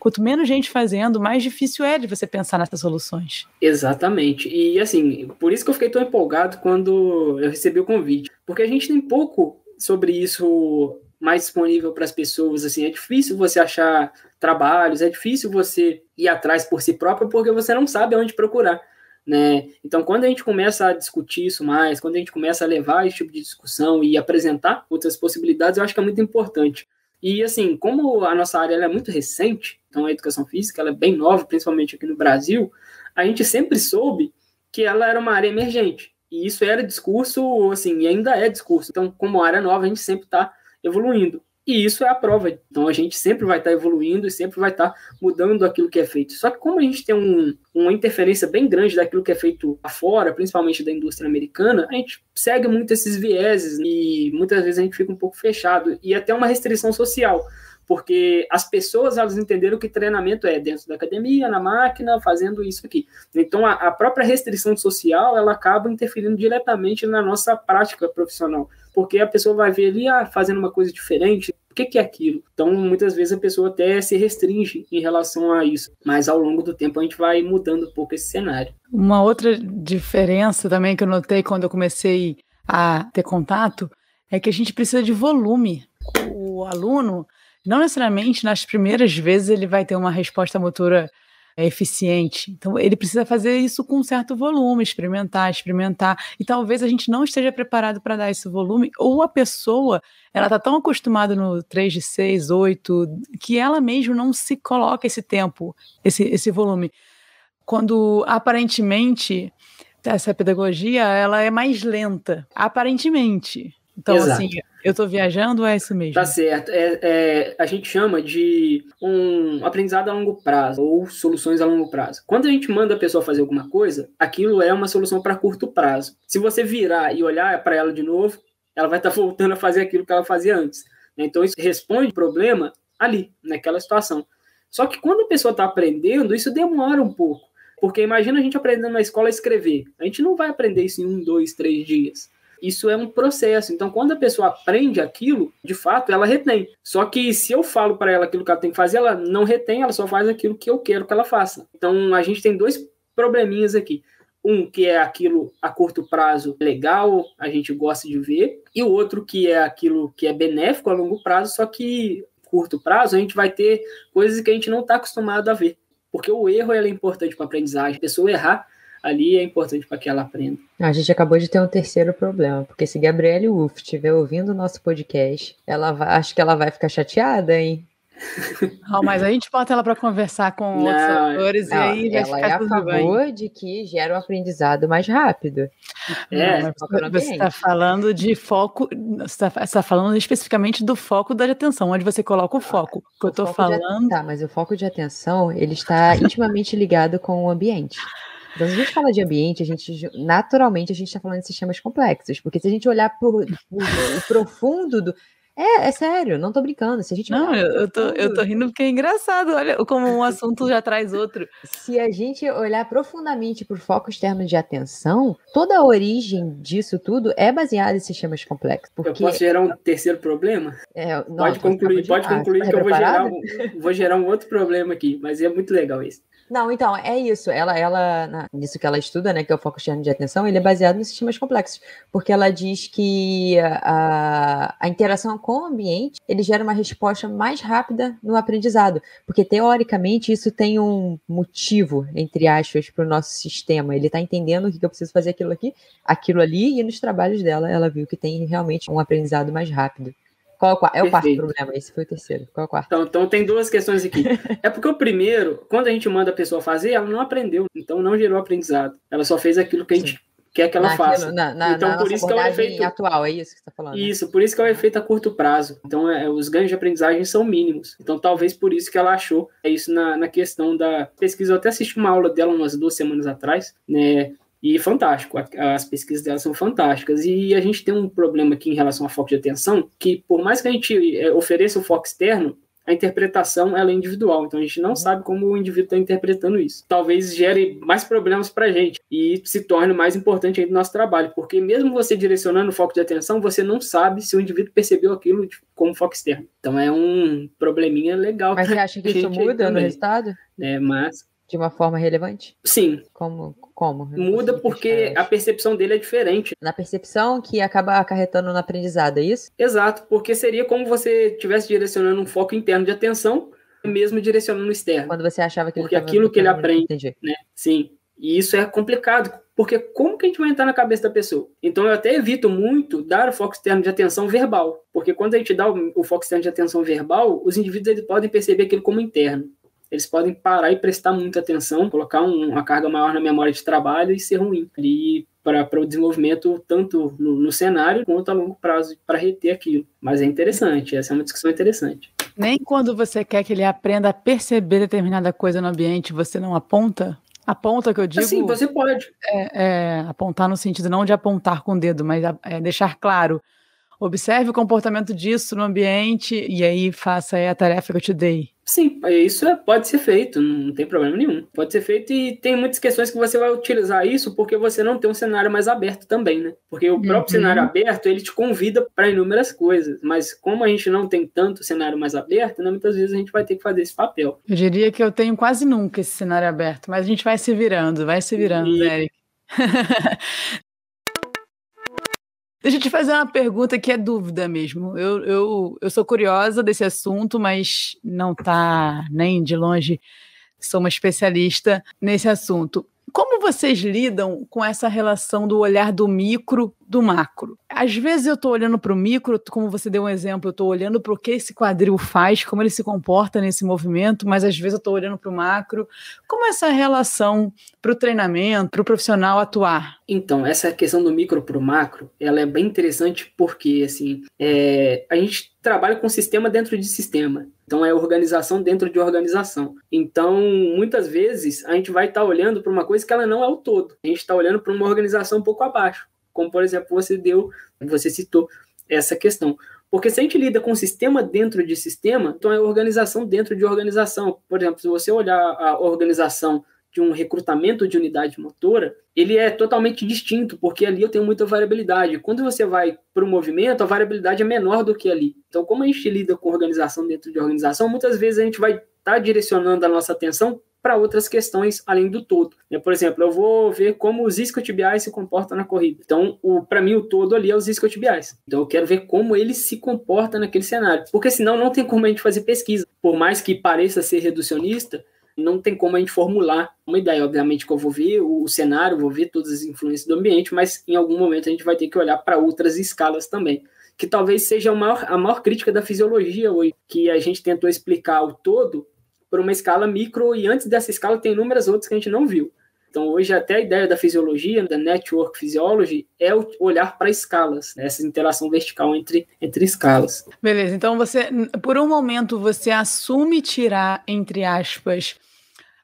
quanto menos gente fazendo, mais difícil é de você pensar nessas soluções. Exatamente. E assim, por isso que eu fiquei tão empolgado quando eu recebi o convite, porque a gente tem pouco sobre isso mais disponível para as pessoas, assim, é difícil você achar trabalhos, é difícil você ir atrás por si próprio porque você não sabe onde procurar, né? Então, quando a gente começa a discutir isso mais, quando a gente começa a levar esse tipo de discussão e apresentar outras possibilidades, eu acho que é muito importante. E assim, como a nossa área é muito recente, então a educação física é bem nova, principalmente aqui no Brasil, a gente sempre soube que ela era uma área emergente. E isso era discurso, assim, e ainda é discurso. Então, como área nova, a gente sempre está evoluindo. E isso é a prova. Então a gente sempre vai estar evoluindo e sempre vai estar mudando aquilo que é feito. Só que como a gente tem um, uma interferência bem grande daquilo que é feito afora, principalmente da indústria americana, a gente segue muito esses vieses e muitas vezes a gente fica um pouco fechado e até uma restrição social porque as pessoas elas entenderam que treinamento é dentro da academia, na máquina, fazendo isso aqui. Então a, a própria restrição social ela acaba interferindo diretamente na nossa prática profissional, porque a pessoa vai ver ali ah, fazendo uma coisa diferente, que, que é aquilo? Então, muitas vezes a pessoa até se restringe em relação a isso, mas ao longo do tempo a gente vai mudando um pouco esse cenário. Uma outra diferença também que eu notei quando eu comecei a ter contato é que a gente precisa de volume. O aluno, não necessariamente nas primeiras vezes ele vai ter uma resposta motora é eficiente. Então, ele precisa fazer isso com um certo volume, experimentar, experimentar. E talvez a gente não esteja preparado para dar esse volume, ou a pessoa, ela está tão acostumada no 3 de 6, 8, que ela mesmo não se coloca esse tempo, esse, esse volume. Quando aparentemente essa pedagogia ela é mais lenta, aparentemente. Então, Exato. assim, eu estou viajando ou é isso mesmo? Tá certo. É, é, a gente chama de um aprendizado a longo prazo ou soluções a longo prazo. Quando a gente manda a pessoa fazer alguma coisa, aquilo é uma solução para curto prazo. Se você virar e olhar para ela de novo, ela vai estar tá voltando a fazer aquilo que ela fazia antes. Então, isso responde o problema ali, naquela situação. Só que quando a pessoa está aprendendo, isso demora um pouco. Porque imagina a gente aprendendo na escola a escrever. A gente não vai aprender isso em um, dois, três dias. Isso é um processo. Então, quando a pessoa aprende aquilo, de fato, ela retém. Só que se eu falo para ela aquilo que ela tem que fazer, ela não retém, ela só faz aquilo que eu quero que ela faça. Então, a gente tem dois probleminhas aqui. Um que é aquilo a curto prazo legal, a gente gosta de ver, e o outro que é aquilo que é benéfico a longo prazo, só que curto prazo a gente vai ter coisas que a gente não está acostumado a ver. Porque o erro é importante para aprendizagem. A pessoa errar ali é importante para que ela aprenda. A gente acabou de ter um terceiro problema, porque se Gabriele Uff estiver ouvindo o nosso podcast, ela vai, acho que ela vai ficar chateada, hein? (laughs) Não, mas a gente bota ela para conversar com não, outros atores não, e aí vai ela é a favor bem. de que gera um aprendizado mais rápido. É, não, você está falando de foco, você está tá falando especificamente do foco da atenção, onde você coloca o foco. O que eu estou falando. De, tá, mas o foco de atenção ele está intimamente ligado com o ambiente. Então, se a gente fala de ambiente, a gente naturalmente a gente está falando de sistemas complexos, porque se a gente olhar para o profundo do. É, é sério, não tô brincando. Se a gente não, eu, eu, tô, eu tô rindo porque é engraçado. Olha como um assunto já traz outro. Se a gente olhar profundamente para o foco externo de atenção, toda a origem disso tudo é baseada em sistemas complexos. Porque... Eu posso gerar um terceiro problema? É, não, pode concluir, pode concluir ah, que eu vou gerar, um, vou gerar um outro problema aqui, mas é muito legal isso. Não, então, é isso. Ela, ela, nisso que ela estuda, né, que é o foco externo de atenção, ele é baseado nos sistemas complexos, porque ela diz que a, a interação com o ambiente, ele gera uma resposta mais rápida no aprendizado, porque teoricamente isso tem um motivo, entre aspas, para o nosso sistema. Ele está entendendo o que, eu preciso fazer aquilo aqui, aquilo ali, e nos trabalhos dela, ela viu que tem realmente um aprendizado mais rápido. Qual é o, quarto? é o quarto problema? Esse foi o terceiro. Qual é o quarto? Então, então tem duas questões aqui. (laughs) é porque o primeiro, quando a gente manda a pessoa fazer, ela não aprendeu, então não gerou aprendizado. Ela só fez aquilo que a gente. Quer que ela Naquilo, faça. Na, na, então, na por isso que é o efeito atual, é isso que você está falando. Isso, por isso que é o efeito a curto prazo. Então, é, os ganhos de aprendizagem são mínimos. Então, talvez por isso que ela achou é isso na, na questão da pesquisa. Eu até assisti uma aula dela umas duas semanas atrás, né? E fantástico, as pesquisas delas são fantásticas. E a gente tem um problema aqui em relação ao foco de atenção, que por mais que a gente é, ofereça o foco externo, a interpretação ela é individual, então a gente não sabe como o indivíduo está interpretando isso. Talvez gere mais problemas para a gente e se torne mais importante ainda no nosso trabalho, porque mesmo você direcionando o foco de atenção, você não sabe se o indivíduo percebeu aquilo como foco externo. Então é um probleminha legal. Mas você acha que (laughs) isso muda no resultado? É, mas de uma forma relevante? Sim. Como? como? Muda porque a percepção dele é diferente. Na percepção que acaba acarretando no aprendizado, é isso? Exato, porque seria como você estivesse direcionando um foco interno de atenção, mesmo direcionando o externo. Quando você achava que porque ele aquilo que ele aprende, né? Sim. E isso é complicado, porque como que a gente vai entrar na cabeça da pessoa? Então eu até evito muito dar o foco externo de atenção verbal, porque quando a gente dá o, foco externo de atenção verbal, os indivíduos eles podem perceber aquilo como interno eles podem parar e prestar muita atenção, colocar um, uma carga maior na memória de trabalho e ser ruim ali para o desenvolvimento tanto no, no, cenário quanto a longo prazo para reter aquilo. Mas é interessante, essa é uma discussão interessante. Nem quando você quer que ele aprenda a perceber determinada coisa no ambiente, você não aponta? Aponta que eu digo. Sim, você pode. É, é, apontar no sentido não de apontar com o dedo, mas é deixar claro observe o comportamento disso no ambiente e aí faça aí a tarefa que eu te dei. Sim, isso é, pode ser feito, não tem problema nenhum. Pode ser feito e tem muitas questões que você vai utilizar isso porque você não tem um cenário mais aberto também, né? Porque o próprio uhum. cenário aberto, ele te convida para inúmeras coisas, mas como a gente não tem tanto cenário mais aberto, né, muitas vezes a gente vai ter que fazer esse papel. Eu diria que eu tenho quase nunca esse cenário aberto, mas a gente vai se virando, vai se virando, e... Eric. (laughs) Deixa eu te fazer uma pergunta que é dúvida mesmo. Eu, eu, eu sou curiosa desse assunto, mas não tá nem de longe sou uma especialista nesse assunto. Como vocês lidam com essa relação do olhar do micro do macro? Às vezes eu estou olhando para o micro, como você deu um exemplo, eu estou olhando para o que esse quadril faz, como ele se comporta nesse movimento, mas às vezes eu estou olhando para o macro. Como é essa relação para o treinamento, para o profissional atuar? Então, essa questão do micro para o macro, ela é bem interessante porque assim, é, a gente trabalha com sistema dentro de sistema. Então, é organização dentro de organização. Então, muitas vezes, a gente vai estar tá olhando para uma coisa que ela não é o todo. A gente está olhando para uma organização um pouco abaixo. Como, por exemplo, você deu, você citou essa questão. Porque se a gente lida com sistema dentro de sistema, então é organização dentro de organização. Por exemplo, se você olhar a organização de um recrutamento de unidade motora, ele é totalmente distinto, porque ali eu tenho muita variabilidade. Quando você vai para o movimento, a variabilidade é menor do que ali. Então, como a gente lida com organização dentro de organização, muitas vezes a gente vai estar tá direcionando a nossa atenção para outras questões além do todo. Por exemplo, eu vou ver como os isquiotibiais se comportam na corrida. Então, para mim, o todo ali é os isquiotibiais. Então, eu quero ver como ele se comporta naquele cenário. Porque senão não tem como a gente fazer pesquisa. Por mais que pareça ser reducionista, não tem como a gente formular uma ideia. Obviamente que eu vou ver o cenário, vou ver todas as influências do ambiente, mas em algum momento a gente vai ter que olhar para outras escalas também. Que talvez seja a maior, a maior crítica da fisiologia hoje, que a gente tentou explicar o todo por uma escala micro, e antes dessa escala tem inúmeras outras que a gente não viu. Então, hoje, até a ideia da fisiologia, da network physiology, é olhar para escalas, né? essa interação vertical entre, entre escalas. Beleza, então você, por um momento, você assume tirar, entre aspas,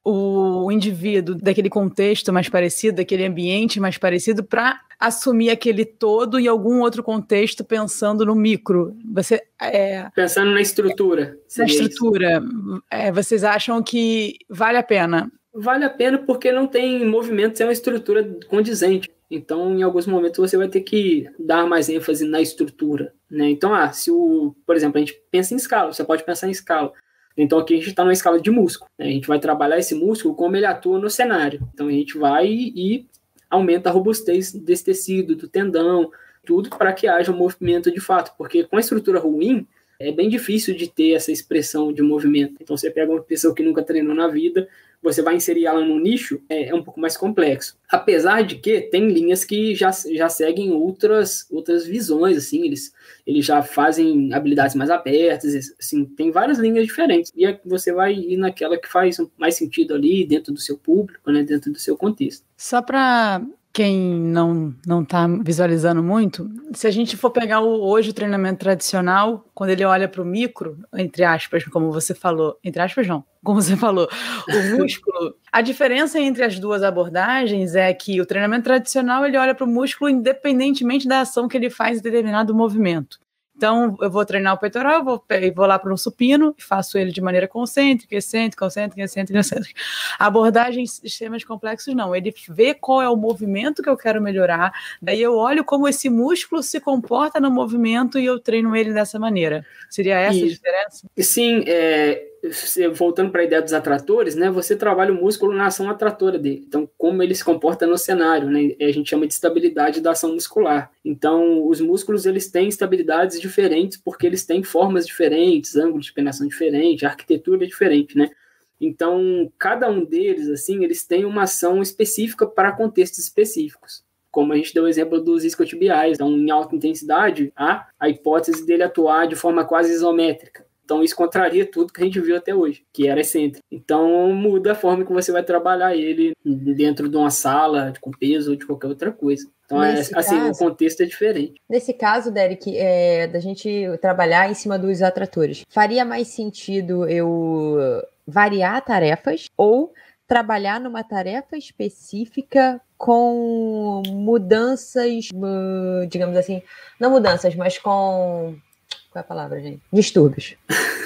o indivíduo daquele contexto mais parecido, daquele ambiente mais parecido, para assumir aquele todo em algum outro contexto, pensando no micro. Você é, pensando na estrutura. Na estrutura. É, vocês acham que vale a pena? Vale a pena porque não tem movimento sem uma estrutura condizente. Então, em alguns momentos, você vai ter que dar mais ênfase na estrutura. Né? Então, ah, se o, por exemplo, a gente pensa em escala, você pode pensar em escala. Então aqui a gente está numa escala de músculo. Né? A gente vai trabalhar esse músculo como ele atua no cenário. Então a gente vai e aumenta a robustez desse tecido, do tendão, tudo para que haja um movimento de fato. Porque com a estrutura ruim, é bem difícil de ter essa expressão de movimento. Então você pega uma pessoa que nunca treinou na vida, você vai inserir ela no nicho, é, é, um pouco mais complexo. Apesar de que tem linhas que já, já seguem outras, outras visões, assim, eles, eles já fazem habilidades mais abertas, assim, tem várias linhas diferentes. E você vai ir naquela que faz mais sentido ali, dentro do seu público, né, dentro do seu contexto. Só para quem não não está visualizando muito, se a gente for pegar o, hoje o treinamento tradicional, quando ele olha para o micro, entre aspas, como você falou, entre aspas não, como você falou, o (laughs) músculo, a diferença entre as duas abordagens é que o treinamento tradicional ele olha para o músculo independentemente da ação que ele faz em determinado movimento. Então, eu vou treinar o peitoral, vou, vou lá para um supino e faço ele de maneira concêntrica, excêntrica, concêntrica, excêntrica, excêntrica. Abordagem em sistemas complexos, não. Ele vê qual é o movimento que eu quero melhorar, daí eu olho como esse músculo se comporta no movimento e eu treino ele dessa maneira. Seria essa a diferença? Sim, é, voltando para a ideia dos atratores, né, você trabalha o músculo na ação atratora dele. Então, como ele se comporta no cenário, né, a gente chama de estabilidade da ação muscular. Então, os músculos eles têm estabilidades diferentes porque eles têm formas diferentes, ângulos de penetração diferente, arquitetura diferente, né? Então, cada um deles, assim, eles têm uma ação específica para contextos específicos. Como a gente deu o exemplo dos isquiotibiais. Então, em alta intensidade, há a hipótese dele atuar de forma quase isométrica. Então isso contraria tudo que a gente viu até hoje, que era excêntrico. Então muda a forma que você vai trabalhar ele dentro de uma sala, com peso ou de qualquer outra coisa. Então, é, assim, caso, o contexto é diferente. Nesse caso, Derek, é, da gente trabalhar em cima dos atratores, faria mais sentido eu variar tarefas ou trabalhar numa tarefa específica com mudanças, uh, digamos assim, não mudanças, mas com. Qual é a palavra, gente? Distúrbios. (laughs)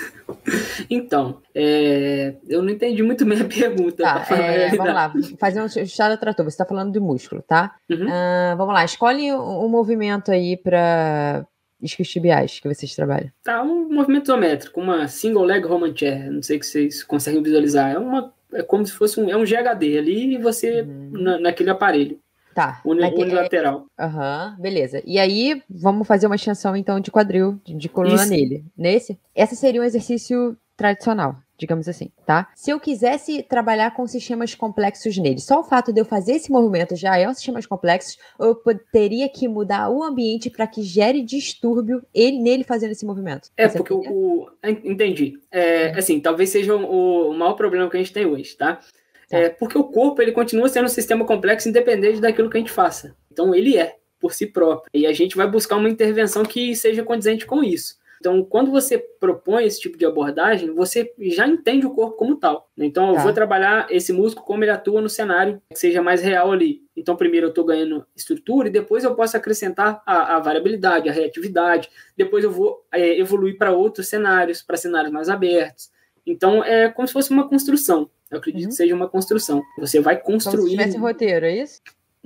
Então, é, eu não entendi muito bem a pergunta. Tá, é, vamos lá, fazer um estado trator. Você está falando de músculo, tá? Uhum. Uh, vamos lá, escolhe um, um movimento aí para isquiotibiais que vocês trabalham. Tá, um movimento isométrico, uma single leg Roman chair. Não sei se vocês conseguem visualizar. É uma é como se fosse um, é um GHD ali e você uhum. na, naquele aparelho. Tá. unilateral. Aham, uhum, beleza. E aí, vamos fazer uma extensão, então, de quadril, de, de coluna Isso. nele. Nesse? Esse seria um exercício tradicional, digamos assim, tá? Se eu quisesse trabalhar com sistemas complexos nele, só o fato de eu fazer esse movimento já é um sistema complexo, eu teria que mudar o ambiente para que gere distúrbio ele nele fazendo esse movimento. É, Você porque o, o, Entendi. É, uhum. assim, talvez seja o, o maior problema que a gente tem hoje, tá? Tá. É, porque o corpo ele continua sendo um sistema complexo independente daquilo que a gente faça. Então ele é por si próprio. E a gente vai buscar uma intervenção que seja condizente com isso. Então, quando você propõe esse tipo de abordagem, você já entende o corpo como tal. Então, eu tá. vou trabalhar esse músculo como ele atua no cenário, que seja mais real ali. Então, primeiro eu estou ganhando estrutura e depois eu posso acrescentar a, a variabilidade, a reatividade. Depois eu vou é, evoluir para outros cenários, para cenários mais abertos. Então, é como se fosse uma construção. Eu acredito uhum. que seja uma construção. Você vai construir. Como se tivesse roteiro, é isso?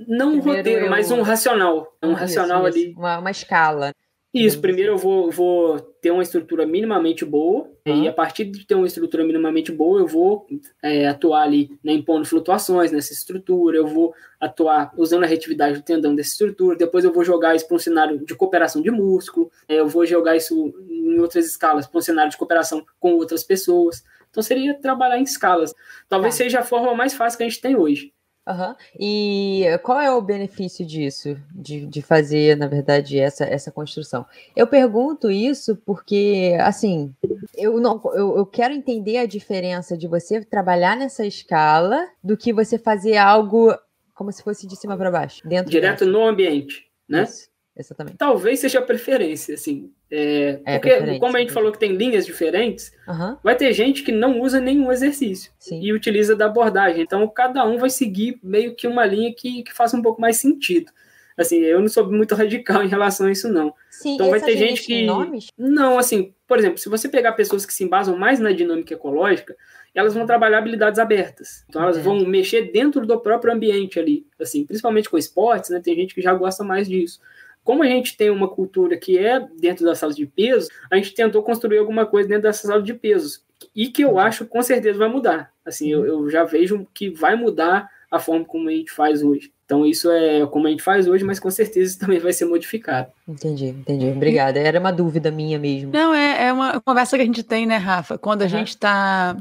Não primeiro um roteiro, eu... mas um racional. Um racional isso, ali. Uma, uma escala. Isso, primeiro eu vou, vou ter uma estrutura minimamente boa, uhum. e a partir de ter uma estrutura minimamente boa, eu vou é, atuar ali, né, impondo flutuações nessa estrutura, eu vou atuar usando a retividade do tendão dessa estrutura, depois eu vou jogar isso para um cenário de cooperação de músculo, é, eu vou jogar isso em outras escalas, para um cenário de cooperação com outras pessoas. Então seria trabalhar em escalas. Talvez tá. seja a forma mais fácil que a gente tem hoje. Uhum. E qual é o benefício disso, de, de fazer, na verdade, essa, essa construção? Eu pergunto isso porque, assim, eu, não, eu, eu quero entender a diferença de você trabalhar nessa escala do que você fazer algo como se fosse de cima para baixo, dentro direto no ambiente, né? Isso. Exatamente. Talvez seja a preferência, assim. É, é porque, como a gente falou que tem linhas diferentes, uhum. vai ter gente que não usa nenhum exercício Sim. e utiliza da abordagem. Então, cada um vai seguir meio que uma linha que, que faça um pouco mais sentido. Assim, eu não sou muito (laughs) radical em relação a isso, não. Sim, então, vai ter gente que. Nomes? Não, assim, por exemplo, se você pegar pessoas que se embasam mais na dinâmica ecológica, elas vão trabalhar habilidades abertas. Então, elas é. vão mexer dentro do próprio ambiente ali. Assim, principalmente com esportes, né? Tem gente que já gosta mais disso como a gente tem uma cultura que é dentro da sala de peso, a gente tentou construir alguma coisa dentro dessa sala de pesos. E que eu acho com certeza vai mudar. Assim, eu, eu já vejo que vai mudar a forma como a gente faz hoje. Então, isso é como a gente faz hoje, mas com certeza também vai ser modificado. Entendi, entendi. Obrigada. Era uma dúvida minha mesmo. Não, é, é uma conversa que a gente tem, né, Rafa? Quando a uhum. gente está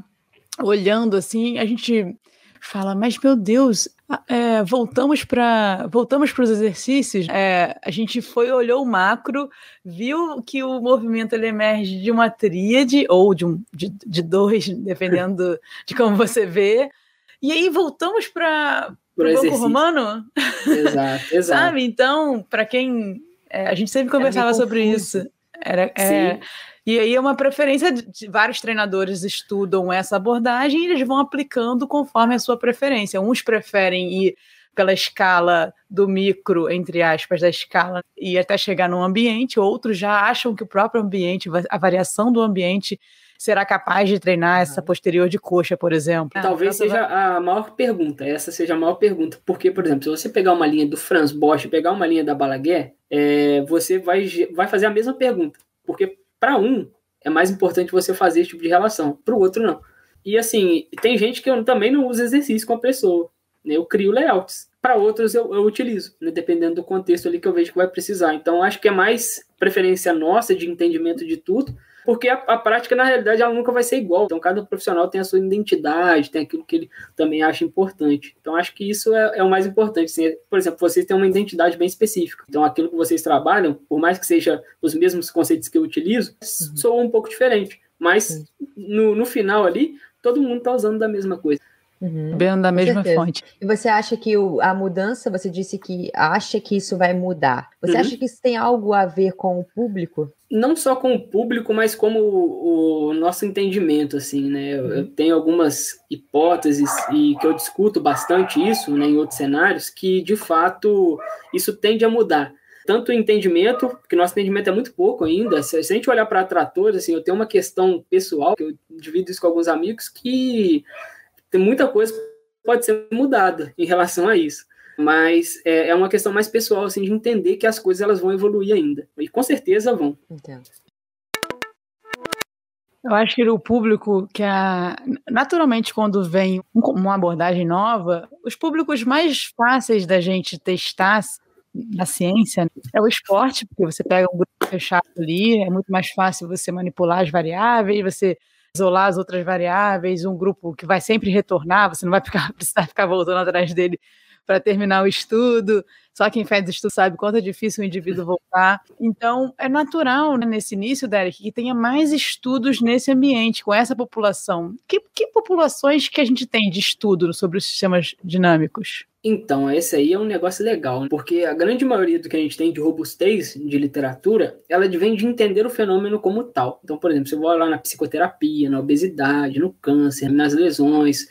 olhando assim, a gente fala, mas meu Deus, é, voltamos para voltamos para os exercícios. É, a gente foi olhou o macro, viu que o movimento ele emerge de uma tríade ou de um de, de dois, (laughs) dependendo de como você vê. E aí voltamos para o banco romano. Exato, (laughs) exato. Sabe? Então, para quem é, a gente sempre conversava sobre isso. Era, é, e aí é uma preferência de vários treinadores estudam essa abordagem e eles vão aplicando conforme a sua preferência. Uns preferem ir pela escala do micro, entre aspas, da escala, e até chegar no ambiente, outros já acham que o próprio ambiente, a variação do ambiente será capaz de treinar essa posterior de coxa, por exemplo? Talvez então, seja a maior pergunta, essa seja a maior pergunta, porque, por exemplo, se você pegar uma linha do Franz Bosch, pegar uma linha da Balaguer, é, você vai, vai fazer a mesma pergunta, porque para um, é mais importante você fazer esse tipo de relação, para o outro, não. E assim, tem gente que eu também não usa exercício com a pessoa. Né? Eu crio layouts. Para outros, eu, eu utilizo, né? dependendo do contexto ali que eu vejo que vai precisar. Então, acho que é mais preferência nossa de entendimento de tudo porque a, a, prática, na realidade, ela nunca vai ser igual. Então, cada profissional tem a sua identidade, tem aquilo que ele também acha importante. Então, acho que isso é, é o mais importante. Assim, por exemplo, vocês têm uma identidade bem específica. Então, aquilo que vocês trabalham, por mais que seja os mesmos conceitos que eu utilizo, uhum. soa um pouco diferente. Mas, no, no final ali, todo mundo está usando da mesma coisa. Uhum, bebendo da mesma certeza. fonte. E você acha que o, a mudança, você disse que acha que isso vai mudar. Você uhum. acha que isso tem algo a ver com o público? Não só com o público, mas como o, o nosso entendimento, assim, né? Eu, eu, tenho algumas hipóteses e que eu discuto bastante isso, né, em outros cenários, que de fato isso tende a mudar tanto o entendimento, porque nosso entendimento é muito pouco ainda. Se, se a gente olhar para tratores, assim, eu tenho uma questão pessoal, que eu divido isso com alguns amigos, que tem muita coisa que pode ser mudada em relação a isso. Mas é, é uma questão mais pessoal, assim, de entender que as coisas elas vão evoluir ainda. E com certeza vão. Entendo. Eu acho que o público que é naturalmente quando vem uma abordagem nova, os públicos mais fáceis da gente testar na ciência é o esporte, porque você pega um grupo fechado ali, é muito mais fácil você manipular as variáveis, você isolar as outras variáveis, um grupo que vai sempre retornar, você não vai ficar, (laughs) precisar ficar voltando atrás dele para terminar o estudo. Só quem faz estudo sabe quanto é difícil o indivíduo voltar. Então, é natural né, nesse início, Derek, que tenha mais estudos nesse ambiente, com essa população. Que, que populações que a gente tem de estudo sobre os sistemas dinâmicos? Então, esse aí é um negócio legal, porque a grande maioria do que a gente tem de robustez de literatura, ela vem de entender o fenômeno como tal. Então, por exemplo, se eu vou lá na psicoterapia, na obesidade, no câncer, nas lesões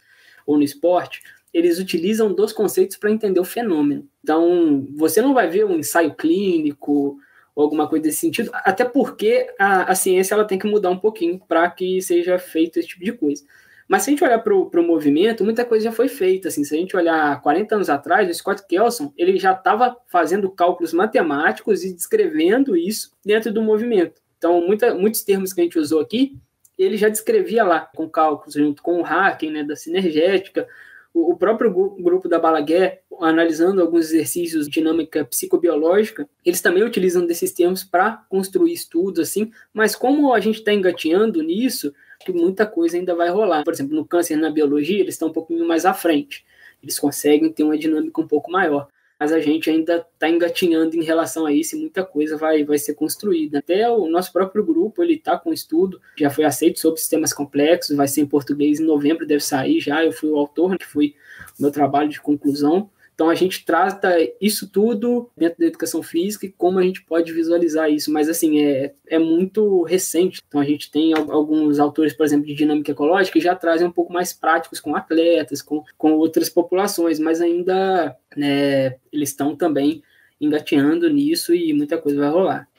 ou no esporte, eles utilizam dos conceitos para entender o fenômeno. Então, você não vai ver um ensaio clínico ou alguma coisa desse sentido, até porque a, a ciência ela tem que mudar um pouquinho para que seja feito esse tipo de coisa. Mas se a gente olhar para o movimento, muita coisa já foi feita. Assim, se a gente olhar 40 anos atrás, o Scott Kelson ele já estava fazendo cálculos matemáticos e descrevendo isso dentro do movimento. Então, muita, muitos termos que a gente usou aqui, ele já descrevia lá, com cálculos, junto com o hacking, né, da sinergética, o, próprio grupo da Balaguer, analisando alguns exercícios de dinâmica psicobiológica, eles também utilizam desses termos para construir estudos, assim, mas como a gente está engateando nisso, que muita coisa ainda vai rolar. Por exemplo, no câncer na biologia, eles estão um pouquinho mais à frente. Eles conseguem ter uma dinâmica um pouco maior. Mas a gente ainda está engatinhando em relação a isso e muita coisa vai, vai ser construída. Até o nosso próprio grupo, ele está com estudo, já foi aceito sobre sistemas complexos, vai ser em português em novembro, deve sair já. Eu fui o autor, que foi o meu trabalho de conclusão. Então a gente trata isso tudo dentro da educação física e como a gente pode visualizar isso, mas assim, é, é muito recente. Então a gente tem alguns autores, por exemplo, de dinâmica ecológica que já trazem um pouco mais práticos com atletas, com, com outras populações, mas ainda né, eles estão também engateando nisso e muita coisa vai rolar.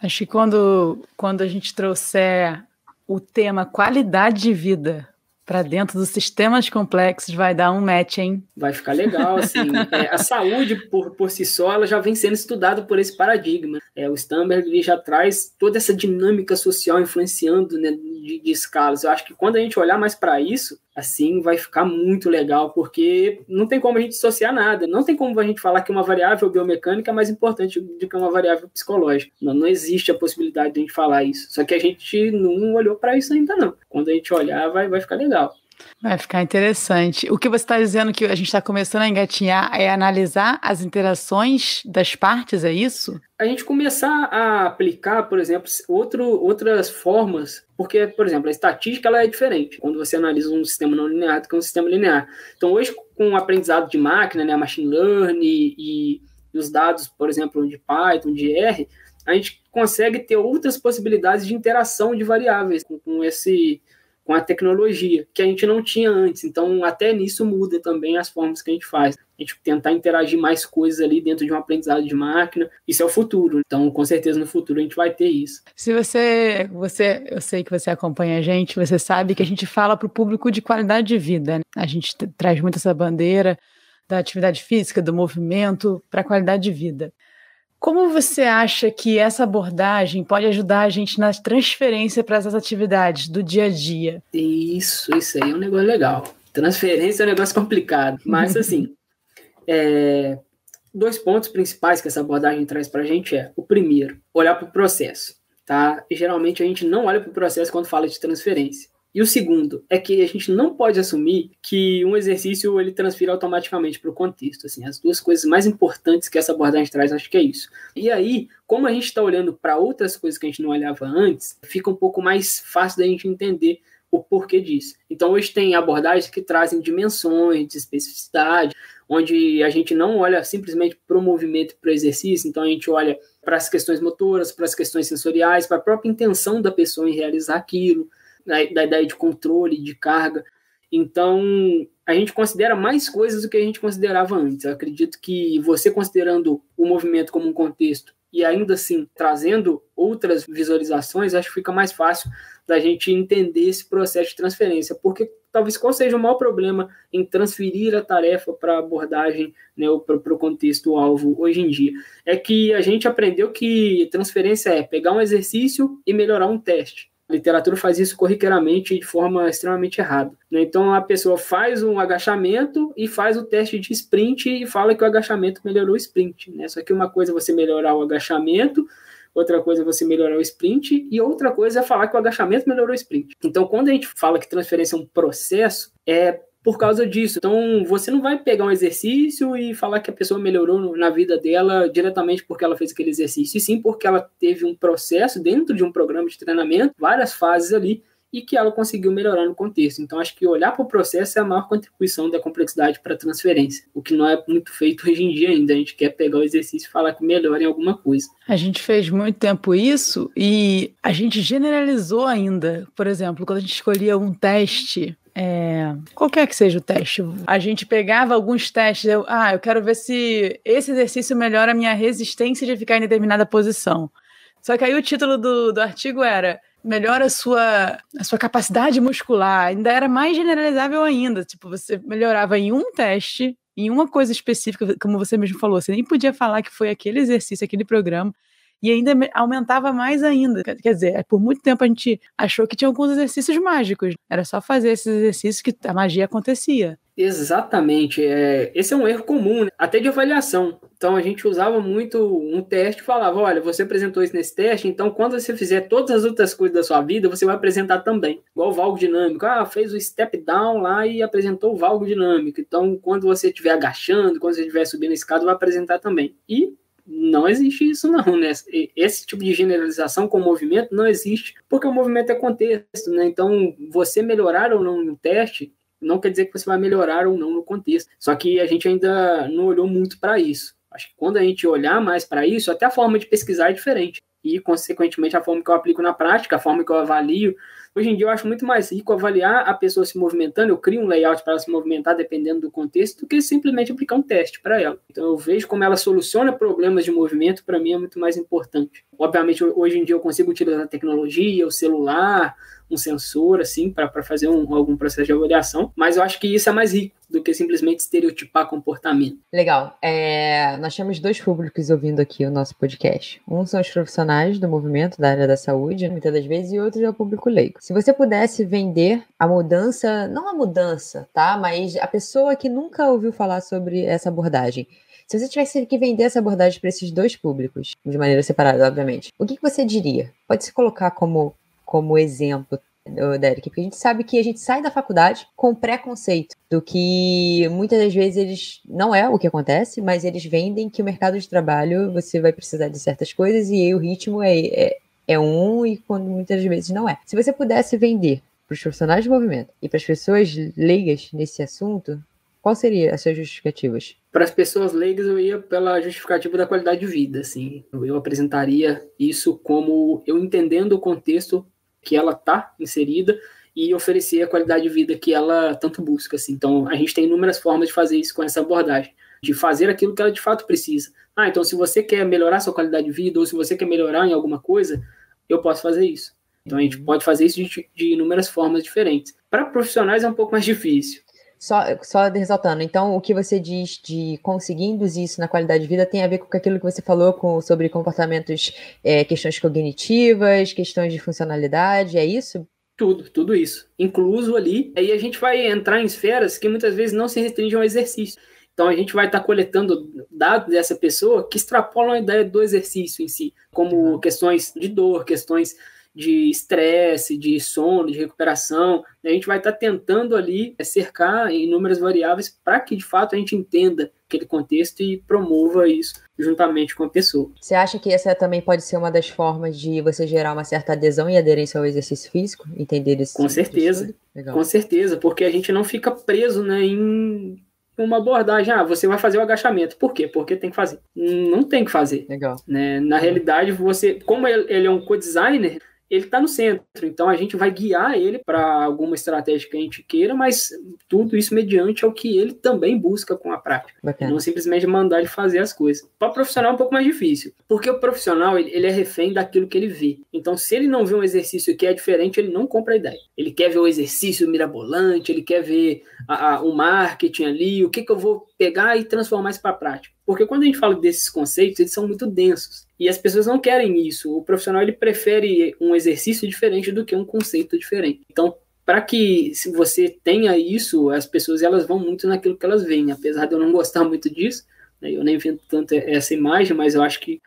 Acho que quando, quando a gente trouxer o tema qualidade de vida para dentro dos sistemas complexos vai dar um match, hein? Vai ficar legal, assim. (laughs) é, a saúde, por, por si só, ela já vem sendo estudada por esse paradigma. É, o Stamberg ele já traz toda essa dinâmica social influenciando né, de, de escalas. Eu acho que quando a gente olhar mais para isso, assim vai ficar muito legal, porque não tem como a gente dissociar nada. Não tem como a gente falar que uma variável biomecânica é mais importante do que uma variável psicológica. Não, não existe a possibilidade de a gente falar isso. Só que a gente não olhou para isso ainda não. Quando a gente olhar, vai, vai ficar legal. Vai ficar interessante. O que você está dizendo que a gente está começando a engatinhar é analisar as interações das partes, é isso? A gente começar a aplicar, por exemplo, outro, outras formas, porque, por exemplo, a estatística ela é diferente quando você analisa um sistema não linear do que um sistema linear. Então, hoje, com o aprendizado de máquina, né, machine learning e, e os dados, por exemplo, de Python, de R, a gente consegue ter outras possibilidades de interação de variáveis com, com esse com a tecnologia, que a gente não tinha antes. Então, até nisso muda também as formas que a gente faz. A gente tentar interagir mais coisas ali dentro de um aprendizado de máquina. Isso é o futuro. Então, com certeza, no futuro a gente vai ter isso. Se você, você eu sei que você acompanha a gente, você sabe que a gente fala para o público de qualidade de vida. Né? A gente traz muito essa bandeira da atividade física, do movimento, para a qualidade de vida. Como você acha que essa abordagem pode ajudar a gente na transferência para essas atividades do dia a dia? Isso, isso aí é um negócio legal. Transferência é um negócio complicado, mas (laughs) assim, é, dois pontos principais que essa abordagem traz para a gente é, o primeiro, olhar para o processo, tá? E geralmente a gente não olha para o processo quando fala de transferência. E o segundo é que a gente não pode assumir que um exercício ele transfira automaticamente para o contexto. Assim, as duas coisas mais importantes que essa abordagem traz, acho que é isso. E aí, como a gente está olhando para outras coisas que a gente não olhava antes, fica um pouco mais fácil da gente entender o porquê disso. Então, hoje tem abordagens que trazem dimensões de especificidade, onde a gente não olha simplesmente para o movimento para o exercício, então a gente olha para as questões motoras, para as questões sensoriais, para a própria intenção da pessoa em realizar aquilo, da, ideia de controle, de carga. Então, a gente considera mais coisas do que a gente considerava antes. Eu acredito que você considerando o movimento como um contexto e ainda assim trazendo outras visualizações, acho que fica mais fácil da gente entender esse processo de transferência, porque talvez qual seja o maior problema em transferir a tarefa para abordagem, né, para o contexto alvo hoje em dia, é que a gente aprendeu que transferência é pegar um exercício e melhorar um teste. Literatura faz isso corriqueiramente de forma extremamente errada. Né? Então a pessoa faz um agachamento e faz o teste de sprint e fala que o agachamento melhorou o sprint. Né? Só que uma coisa é você melhorar o agachamento, outra coisa é você melhorar o sprint e outra coisa é falar que o agachamento melhorou o sprint. Então quando a gente fala que transferência é um processo, é por causa disso. Então, você não vai pegar um exercício e falar que a pessoa melhorou na vida dela diretamente porque ela fez aquele exercício, e sim porque ela teve um processo dentro de um programa de treinamento, várias fases ali, e que ela conseguiu melhorar no contexto. Então, acho que olhar para o processo é a maior contribuição da complexidade para a transferência, o que não é muito feito hoje em dia ainda. A gente quer pegar o exercício e falar que melhora em alguma coisa. A gente fez muito tempo isso e a gente generalizou ainda. Por exemplo, quando a gente escolhia um teste é, qualquer que seja o teste, a gente pegava alguns testes, eu, ah, eu quero ver se esse exercício melhora a minha resistência de ficar em determinada posição. Só que aí o título do, do artigo era melhora a sua, a sua capacidade muscular, ainda era mais generalizável ainda, tipo, você melhorava em um teste, em uma coisa específica, como você mesmo falou, você nem podia falar que foi aquele exercício, aquele programa, e ainda aumentava mais ainda. Quer dizer, por muito tempo a gente achou que tinha alguns exercícios mágicos. Era só fazer esses exercícios que a magia acontecia. Exatamente. É, esse é um erro comum, né? até de avaliação. Então a gente usava muito um teste falava: olha, você apresentou isso nesse teste, então quando você fizer todas as outras coisas da sua vida, você vai apresentar também. Igual o valgo dinâmico. Ah, fez o step down lá e apresentou o valgo dinâmico. Então, quando você estiver agachando, quando você estiver subindo a escada, vai apresentar também. E não existe isso não, né? Esse tipo de generalização com o movimento não existe, porque o movimento é contexto, né? Então, você melhorar ou não no teste não quer dizer que você vai melhorar ou não no contexto. Só que a gente ainda não olhou muito para isso. Acho que quando a gente olhar mais para isso, até a forma de pesquisar é diferente. E, consequentemente, a forma que eu aplico na prática, a forma que eu avalio, Hoje em dia eu acho muito mais rico avaliar a pessoa se movimentando, eu crio um layout para ela se movimentar dependendo do contexto, do que simplesmente aplicar um teste para ela. Então eu vejo como ela soluciona problemas de movimento, para mim é muito mais importante. Obviamente, hoje em dia eu consigo utilizar a tecnologia, o celular, um sensor, assim, para fazer um, algum processo de avaliação, mas eu acho que isso é mais rico do que simplesmente estereotipar comportamento. Legal. É, nós temos dois públicos ouvindo aqui o nosso podcast. Um são os profissionais do movimento da área da saúde, muitas das vezes, e outro é o público leigo. Se você pudesse vender a mudança, não a mudança, tá? Mas a pessoa que nunca ouviu falar sobre essa abordagem, se você tivesse que vender essa abordagem para esses dois públicos, de maneira separada, obviamente, o que, que você diria? Pode se colocar como, como exemplo, Derek, porque a gente sabe que a gente sai da faculdade com preconceito do que muitas das vezes eles não é o que acontece, mas eles vendem que o mercado de trabalho você vai precisar de certas coisas e o ritmo é, é, é um e quando muitas vezes não é. Se você pudesse vender para os profissionais de movimento e para as pessoas leigas nesse assunto, qual seria as suas justificativas? Para as pessoas leigas, eu ia pela justificativa da qualidade de vida, assim. Eu apresentaria isso como eu entendendo o contexto que ela está inserida e oferecer a qualidade de vida que ela tanto busca, assim. Então, a gente tem inúmeras formas de fazer isso com essa abordagem, de fazer aquilo que ela de fato precisa. Ah, então se você quer melhorar sua qualidade de vida ou se você quer melhorar em alguma coisa, eu posso fazer isso. Então, a gente uhum. pode fazer isso de, de inúmeras formas diferentes. Para profissionais é um pouco mais (laughs) difícil. Só, só ressaltando, então o que você diz de conseguir induzir isso na qualidade de vida tem a ver com aquilo que você falou com, sobre comportamentos, é, questões cognitivas, questões de funcionalidade, é isso? Tudo, tudo isso. Incluso ali, aí a gente vai entrar em esferas que muitas vezes não se restringem ao exercício. Então a gente vai estar coletando dados dessa pessoa que extrapolam a ideia do exercício em si, como uhum. questões de dor, questões de estresse, de sono, de recuperação. A gente vai estar tá tentando ali cercar inúmeras variáveis para que de fato a gente entenda aquele contexto e promova isso juntamente com a pessoa. Você acha que essa também pode ser uma das formas de você gerar uma certa adesão e aderência ao exercício físico? Entender isso? Com certeza. Com certeza, porque a gente não fica preso né, em uma abordagem. Ah, você vai fazer o agachamento. Por quê? Porque tem que fazer. Não tem que fazer. Legal. Né? Na realidade, você, como ele é um co-designer, ele está no centro. Então a gente vai guiar ele para alguma estratégia que a gente queira, mas tudo isso mediante ao que ele também busca com a prática. Bacana. Não simplesmente mandar ele fazer as coisas. Para o profissional é um pouco mais difícil, porque o profissional ele, ele, é refém daquilo que ele vê. Então se ele não vê um exercício que é diferente, ele não compra a ideia. Ele quer ver o exercício mirabolante, ele quer ver a, a, o marketing ali, o que, que eu vou pegar e transformar isso para a prática. Porque quando a gente fala desses conceitos, eles são muito densos. E as pessoas não querem isso. O profissional ele prefere um exercício diferente do que um conceito diferente. Então, para que se você tenha isso, as pessoas elas vão muito naquilo que elas veem. Apesar de eu não gostar muito disso, né, eu nem vendo tanto essa imagem, mas eu acho que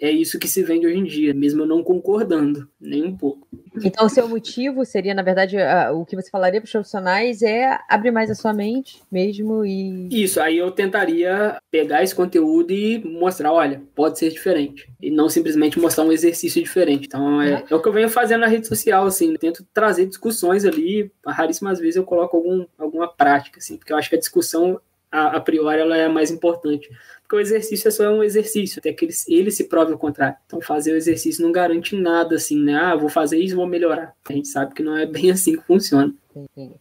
é isso que se vende hoje em dia, mesmo eu não concordando, nem um pouco. Então, o seu motivo seria, na verdade, o que você falaria para os profissionais é abrir mais a sua mente mesmo e. Isso, aí eu tentaria pegar esse conteúdo e mostrar: olha, pode ser diferente. E não simplesmente mostrar um exercício diferente. Então, é, é o que eu venho fazendo na rede social, assim, eu tento trazer discussões ali. Raríssimas vezes eu coloco algum, alguma prática, assim, porque eu acho que a discussão a, a priori ela é mais importante. Porque o exercício é só um exercício, até que ele, ele se prove o contrário. Então fazer o exercício não garante nada assim, né? Ah, vou fazer isso, vou melhorar. A gente sabe que não é bem (laughs) assim que funciona. Entendi.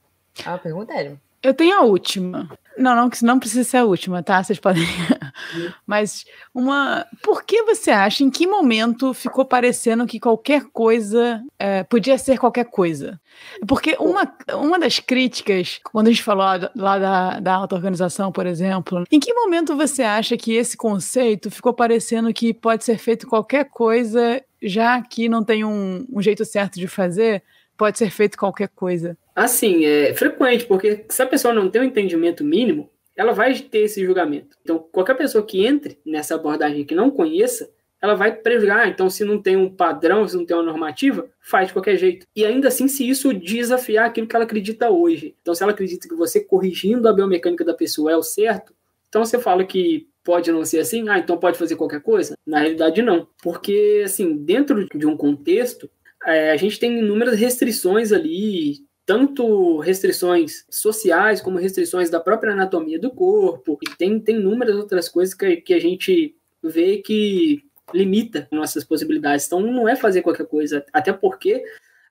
Ah, uma pergunta, Hélio. Eu tenho a última. Não, não, não precisa ser a última, tá? Vocês podem. (laughs) Mas uma. Por que você acha, em que momento ficou parecendo que qualquer coisa é, podia ser qualquer coisa? Porque uma, uma das críticas, quando a gente falou lá da, da auto-organização, por exemplo, em que momento você acha que esse conceito ficou parecendo que pode ser feito qualquer coisa, já que não tem um, um jeito certo de fazer? Pode ser feito qualquer coisa. Assim, é frequente, porque se a pessoa não tem um entendimento mínimo, ela vai ter esse julgamento. Então, qualquer pessoa que entre nessa abordagem que não conheça, ela vai prejudicar. Ah, então, se não tem um padrão, se não tem uma normativa, faz de qualquer jeito. E ainda assim, se isso desafiar aquilo que ela acredita hoje. Então, se ela acredita que você corrigindo a biomecânica da pessoa é o certo, então você fala que pode não ser assim, ah, então pode fazer qualquer coisa? Na realidade, não. Porque, assim, dentro de um contexto, é, a gente tem inúmeras restrições ali, tanto restrições sociais como restrições da própria anatomia do corpo, e tem, tem inúmeras outras coisas que, que a gente vê que limita nossas possibilidades. Então, não é fazer qualquer coisa, até porque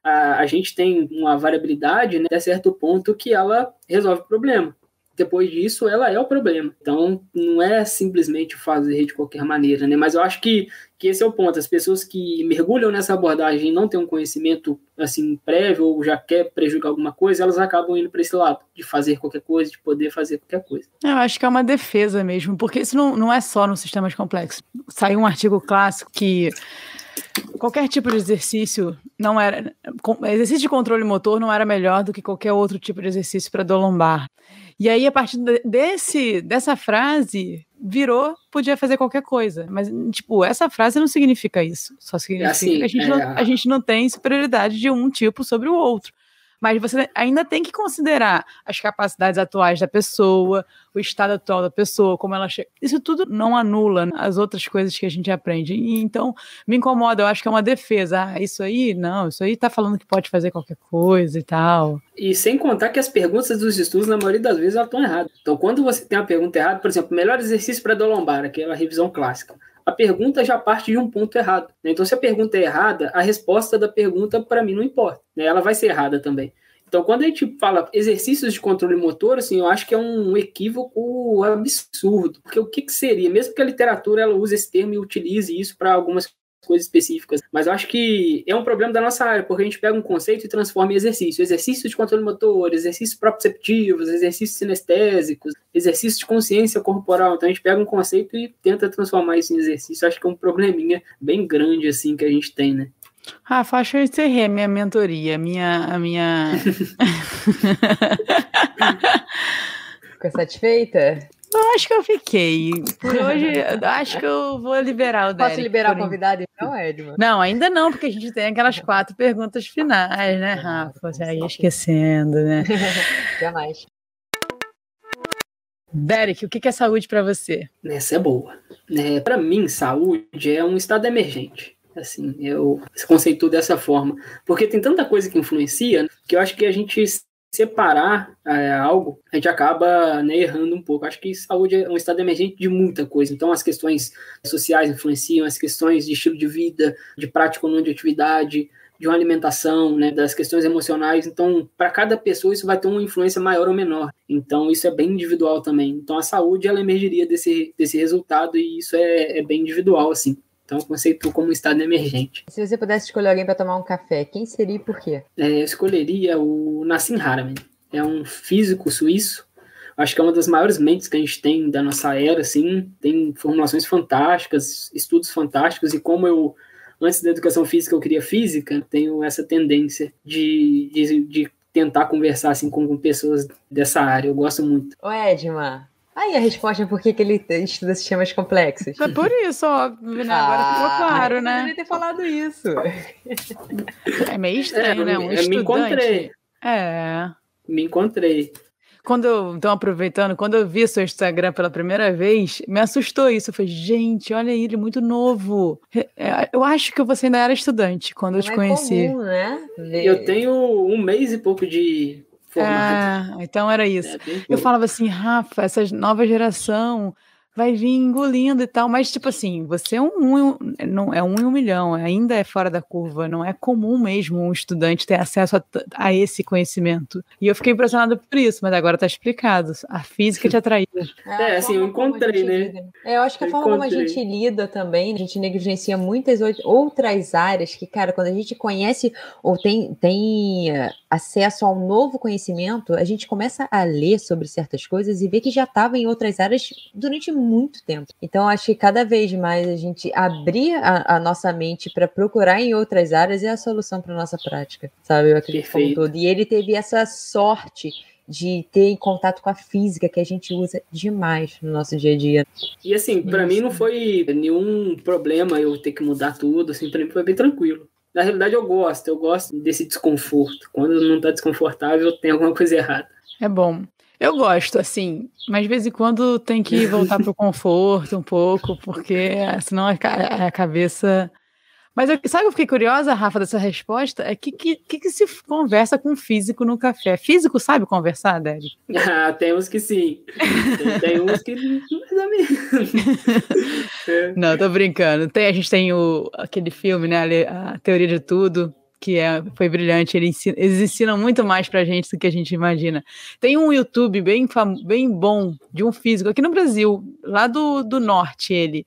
a, a gente tem uma variabilidade né, até certo ponto que ela resolve o problema depois disso ela é o problema. Então, não é simplesmente fazer de qualquer maneira, né? Mas eu acho que, que esse é o ponto. As pessoas que mergulham nessa abordagem e não têm um conhecimento assim prévio ou já quer prejudicar alguma coisa, elas acabam indo para esse lado, de fazer qualquer coisa, de poder fazer qualquer coisa. Eu acho que é uma defesa mesmo, porque isso não, não é só no sistemas complexos. Saiu um artigo clássico que qualquer tipo de exercício não era exercício de controle motor não era melhor do que qualquer outro tipo de exercício para dor lombar. E aí, a partir desse, dessa frase, virou, podia fazer qualquer coisa. Mas, tipo, essa frase não significa isso. Só significa assim, que a gente, é... não, a gente não tem superioridade de um tipo sobre o outro mas você ainda tem que considerar as capacidades atuais da pessoa, o estado atual da pessoa, como ela chega. Isso tudo não anula as outras coisas que a gente aprende. E, então, me incomoda, eu acho que é uma defesa. Ah, isso aí, não, isso aí tá falando que pode fazer qualquer coisa e tal. E sem contar que as perguntas dos estudos, na maioria das vezes, elas estão erradas. Então, quando você tem uma pergunta errada, por exemplo, melhor exercício para dor lombar, aquela revisão clássica a pergunta já parte de um ponto errado. Né? Então, se a pergunta é errada, a resposta da pergunta, para mim, não importa. Né? Ela vai ser errada também. Então, quando a gente fala exercícios de controle motor, assim, eu acho que é um equívoco absurdo. Porque o que, que seria? Mesmo que a literatura ela use esse termo e utilize isso para algumas coisas específicas. Mas eu acho que é um problema da nossa área, porque a gente pega um conceito e transforma em exercício. Exercício de controle motor, exercícios proprioceptivos, exercícios sinestésicos, exercício de consciência corporal. Então a gente pega um conceito e tenta transformar isso em exercício. Eu acho que é um probleminha bem grande assim que a gente tem, né? Rafa, acho que eu encerrei a minha mentoria, a minha. A minha... (laughs) Ficou satisfeita? Eu acho que eu fiquei. Por hoje, acho que eu vou liberar o Derek. Posso liberar o convidado então? Edma? Não, ainda não, porque a gente tem aquelas quatro perguntas finais, né, Rafa? Você ia esquecendo, né? (laughs) Jamais. Derek, o que é saúde para você? Essa é boa. É, para mim, saúde é um estado emergente. Assim, eu conceituo dessa forma. Porque tem tanta coisa que influencia que eu acho que a gente separar é, algo, a gente acaba né, errando um pouco. Acho que saúde é um estado emergente de muita coisa. Então, as questões sociais influenciam, as questões de estilo de vida, de prática ou não de atividade, de uma alimentação, né, das questões emocionais. Então, para cada pessoa isso vai ter uma influência maior ou menor. Então, isso é bem individual também. Então, a saúde ela emergiria desse, desse resultado e isso é, é bem individual, assim. Então, eu conceituo como um estado emergente. Se você pudesse escolher alguém para tomar um café, quem seria e por quê? É, eu escolheria o Nassim Haramein. É um físico suíço. Acho que é uma das maiores mentes que a gente tem da nossa era, assim. Tem formulações fantásticas, estudos fantásticos. E como eu, antes da educação física, eu queria física, tenho essa tendência de, de, de tentar conversar, assim, com, com pessoas dessa área. Eu gosto muito. Ô, Edma, Aí a resposta é por que, ele estuda sistemas complexos. É por isso, óbvio, né? Agora ah, ficou claro, né? Poderia ter falado isso. É meio estranho, é, né? Um estudante. Me encontrei. É. Me encontrei. Quando eu, então aproveitando, quando eu vi seu Instagram pela primeira vez, me assustou isso. Eu falei, gente, olha ele, muito novo. É, eu acho que você ainda era estudante quando Não eu te é conheci. Comum, né? Eu tenho um mês e pouco de formado. É, então era isso. É, eu falava assim, Rafa, essa nova geração vai vir engolindo e tal, mas tipo assim, você é um, um não é um em um milhão, ainda é fora da curva, não é comum mesmo um estudante ter acesso a, a esse conhecimento. E eu fiquei impressionada por isso, mas agora tá explicado. A física te atraiu. (laughs) É, é assim, eu encontrei, né? É, eu acho que a eu forma encontrei. como a gente lida também, a gente negligencia muitas outras áreas que, cara, quando a gente conhece ou tem, tem eh, acesso a um novo conhecimento, a gente começa a ler sobre certas coisas e ver que já estava em outras áreas durante muito tempo. Então, acho que cada vez mais a gente abrir a, a nossa mente para procurar em outras áreas é a solução para nossa prática, sabe? Eu acredito como todo. E ele teve essa sorte de ter em contato com a física que a gente usa demais no nosso dia a dia. E assim, para mim não foi nenhum problema eu ter que mudar tudo, assim, para mim foi bem tranquilo. Na realidade eu gosto, eu gosto desse desconforto. Quando não tá desconfortável, tem alguma coisa errada. É bom. Eu gosto, assim, mas de vez em quando tem que voltar para o (laughs) conforto um pouco, porque senão a, cabeça. Mas eu, sabe o que eu fiquei curiosa, Rafa, dessa resposta? É que que, que, se conversa com físico no café? Físico sabe conversar, Débora? (laughs) Ah, tem uns que sim. Tem, tem uns que menos. (laughs) Não, tô brincando. Tem, a gente tem o, aquele filme, né? A Teoria de Tudo, que é, foi brilhante. Ele ensina, eles ensinam muito mais pra gente do que a gente imagina. Tem um YouTube bem, bem bom de um físico aqui no Brasil, lá do, do norte, ele,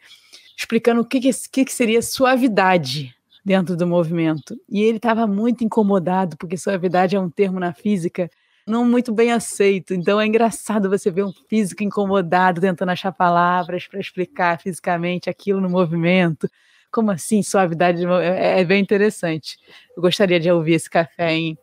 explicando o que, que, que seria suavidade dentro do movimento. E ele estava muito incomodado, porque suavidade é um termo na física não muito bem aceito. Então é engraçado você ver um físico incomodado tentando achar palavras para explicar fisicamente aquilo no movimento. Como assim, suavidade? É, é bem interessante. Eu gostaria de ouvir esse café em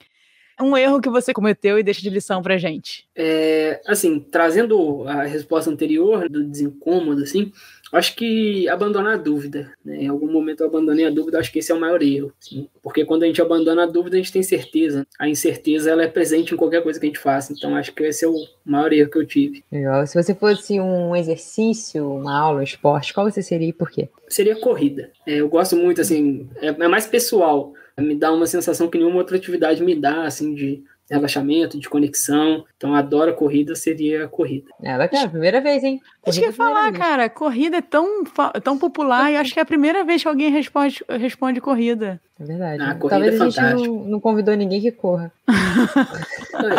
um erro que você cometeu e deixa de lição pra gente. É, assim, trazendo a resposta anterior do desincômodo, assim, acho que abandonar a dúvida. Né? Em algum momento eu abandonei a dúvida, acho que esse é o maior erro. Assim, porque quando a gente abandona a dúvida, a gente tem certeza. A incerteza ela é presente em qualquer coisa que a gente faça. Então acho que esse é o maior erro que eu tive. Legal. Se você fosse um exercício, uma aula, um esporte, qual você seria e por quê? Seria corrida. É, eu gosto muito, assim, é, é mais pessoal. Me dá uma sensação que nenhuma outra atividade me dá, assim, de relaxamento, de conexão. Então, adoro a corrida, seria a corrida. É bacana, primeira vez, hein? Acho que ia falar, vez. cara, corrida é tão, tão popular e acho que é a primeira vez que alguém responde, responde corrida. É verdade. Ah, Talvez é a gente não, não, convidou ninguém que corra.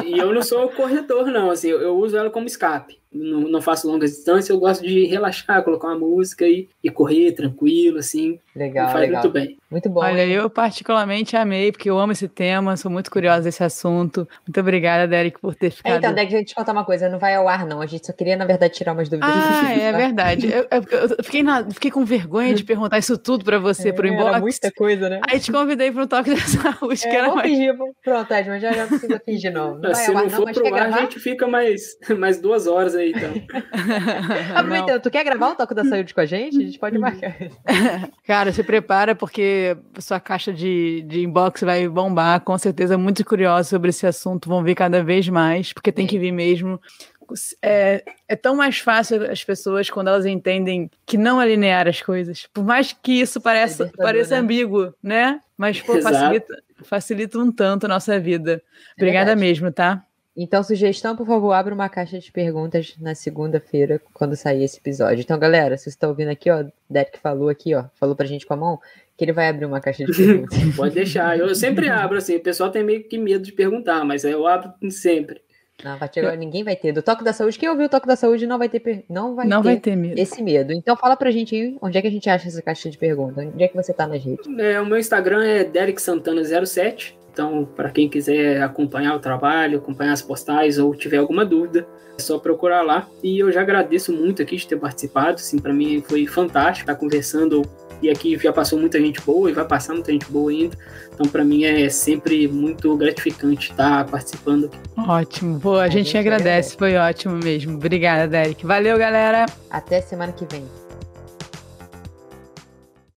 e eu não sou corredor, não. Assim, eu, eu uso ela como escape não, não faço longas distâncias, eu gosto de relaxar, colocar uma música e, e correr tranquilo, assim. Legal, faz legal. muito bem. Muito bom. Olha, eu particularmente amei, porque eu amo esse tema, sou muito curiosa desse assunto. Muito obrigada, Derek, por ter ficado. então, Derek, deixa eu te contar uma coisa, não vai ao ar, não. A gente só queria, na verdade, tirar umas dúvidas. Ah, (laughs) é verdade. Eu, eu, eu fiquei, na, fiquei, com vergonha de (laughs) perguntar isso tudo para você é, por embora. muita coisa, né? Aí, te convidei para o toque (laughs) da saúde. É, que era mais... fingir. Pronto, Ed, mas já, já precisa fingir, não. não Se não for não, pro ar, a gente fica mais, (laughs) mais duas horas aí, então. (laughs) Aproveitando, tu quer gravar o toque da saúde com a gente? A gente pode marcar. Cara, se prepara, porque sua caixa de, de inbox vai bombar. Com certeza, muito curiosa sobre esse assunto. Vão vir cada vez mais, porque tem que vir mesmo é, é tão mais fácil as pessoas quando elas entendem que não é linear as coisas. Por mais que isso pareça, é pareça né? ambíguo, né? Mas pô, facilita, facilita um tanto a nossa vida. É Obrigada mesmo, tá? Então, sugestão, por favor, abra uma caixa de perguntas na segunda-feira, quando sair esse episódio. Então, galera, se você está ouvindo aqui, ó, Derek falou aqui, ó, falou pra gente com a mão, que ele vai abrir uma caixa de (laughs) perguntas. Pode deixar, eu sempre abro, assim, o pessoal tem meio que medo de perguntar, mas eu abro sempre. Não, vai ter, ninguém vai ter. Do toque da saúde, quem ouviu o toque da saúde não vai ter, não vai não ter, vai ter medo. esse medo. Então fala pra gente aí onde é que a gente acha essa caixa de perguntas. Onde é que você tá nas redes? É, o meu Instagram é Derek Santana07. Então, para quem quiser acompanhar o trabalho, acompanhar as postais ou tiver alguma dúvida, é só procurar lá. E eu já agradeço muito aqui de ter participado. Assim, para mim foi fantástico estar conversando e aqui já passou muita gente boa e vai passar muita gente boa ainda. Então, para mim é sempre muito gratificante estar participando aqui. Ótimo. Pô, a, a gente, agradece, foi ótimo mesmo. Obrigada, Derek. Valeu, galera. Até semana que vem.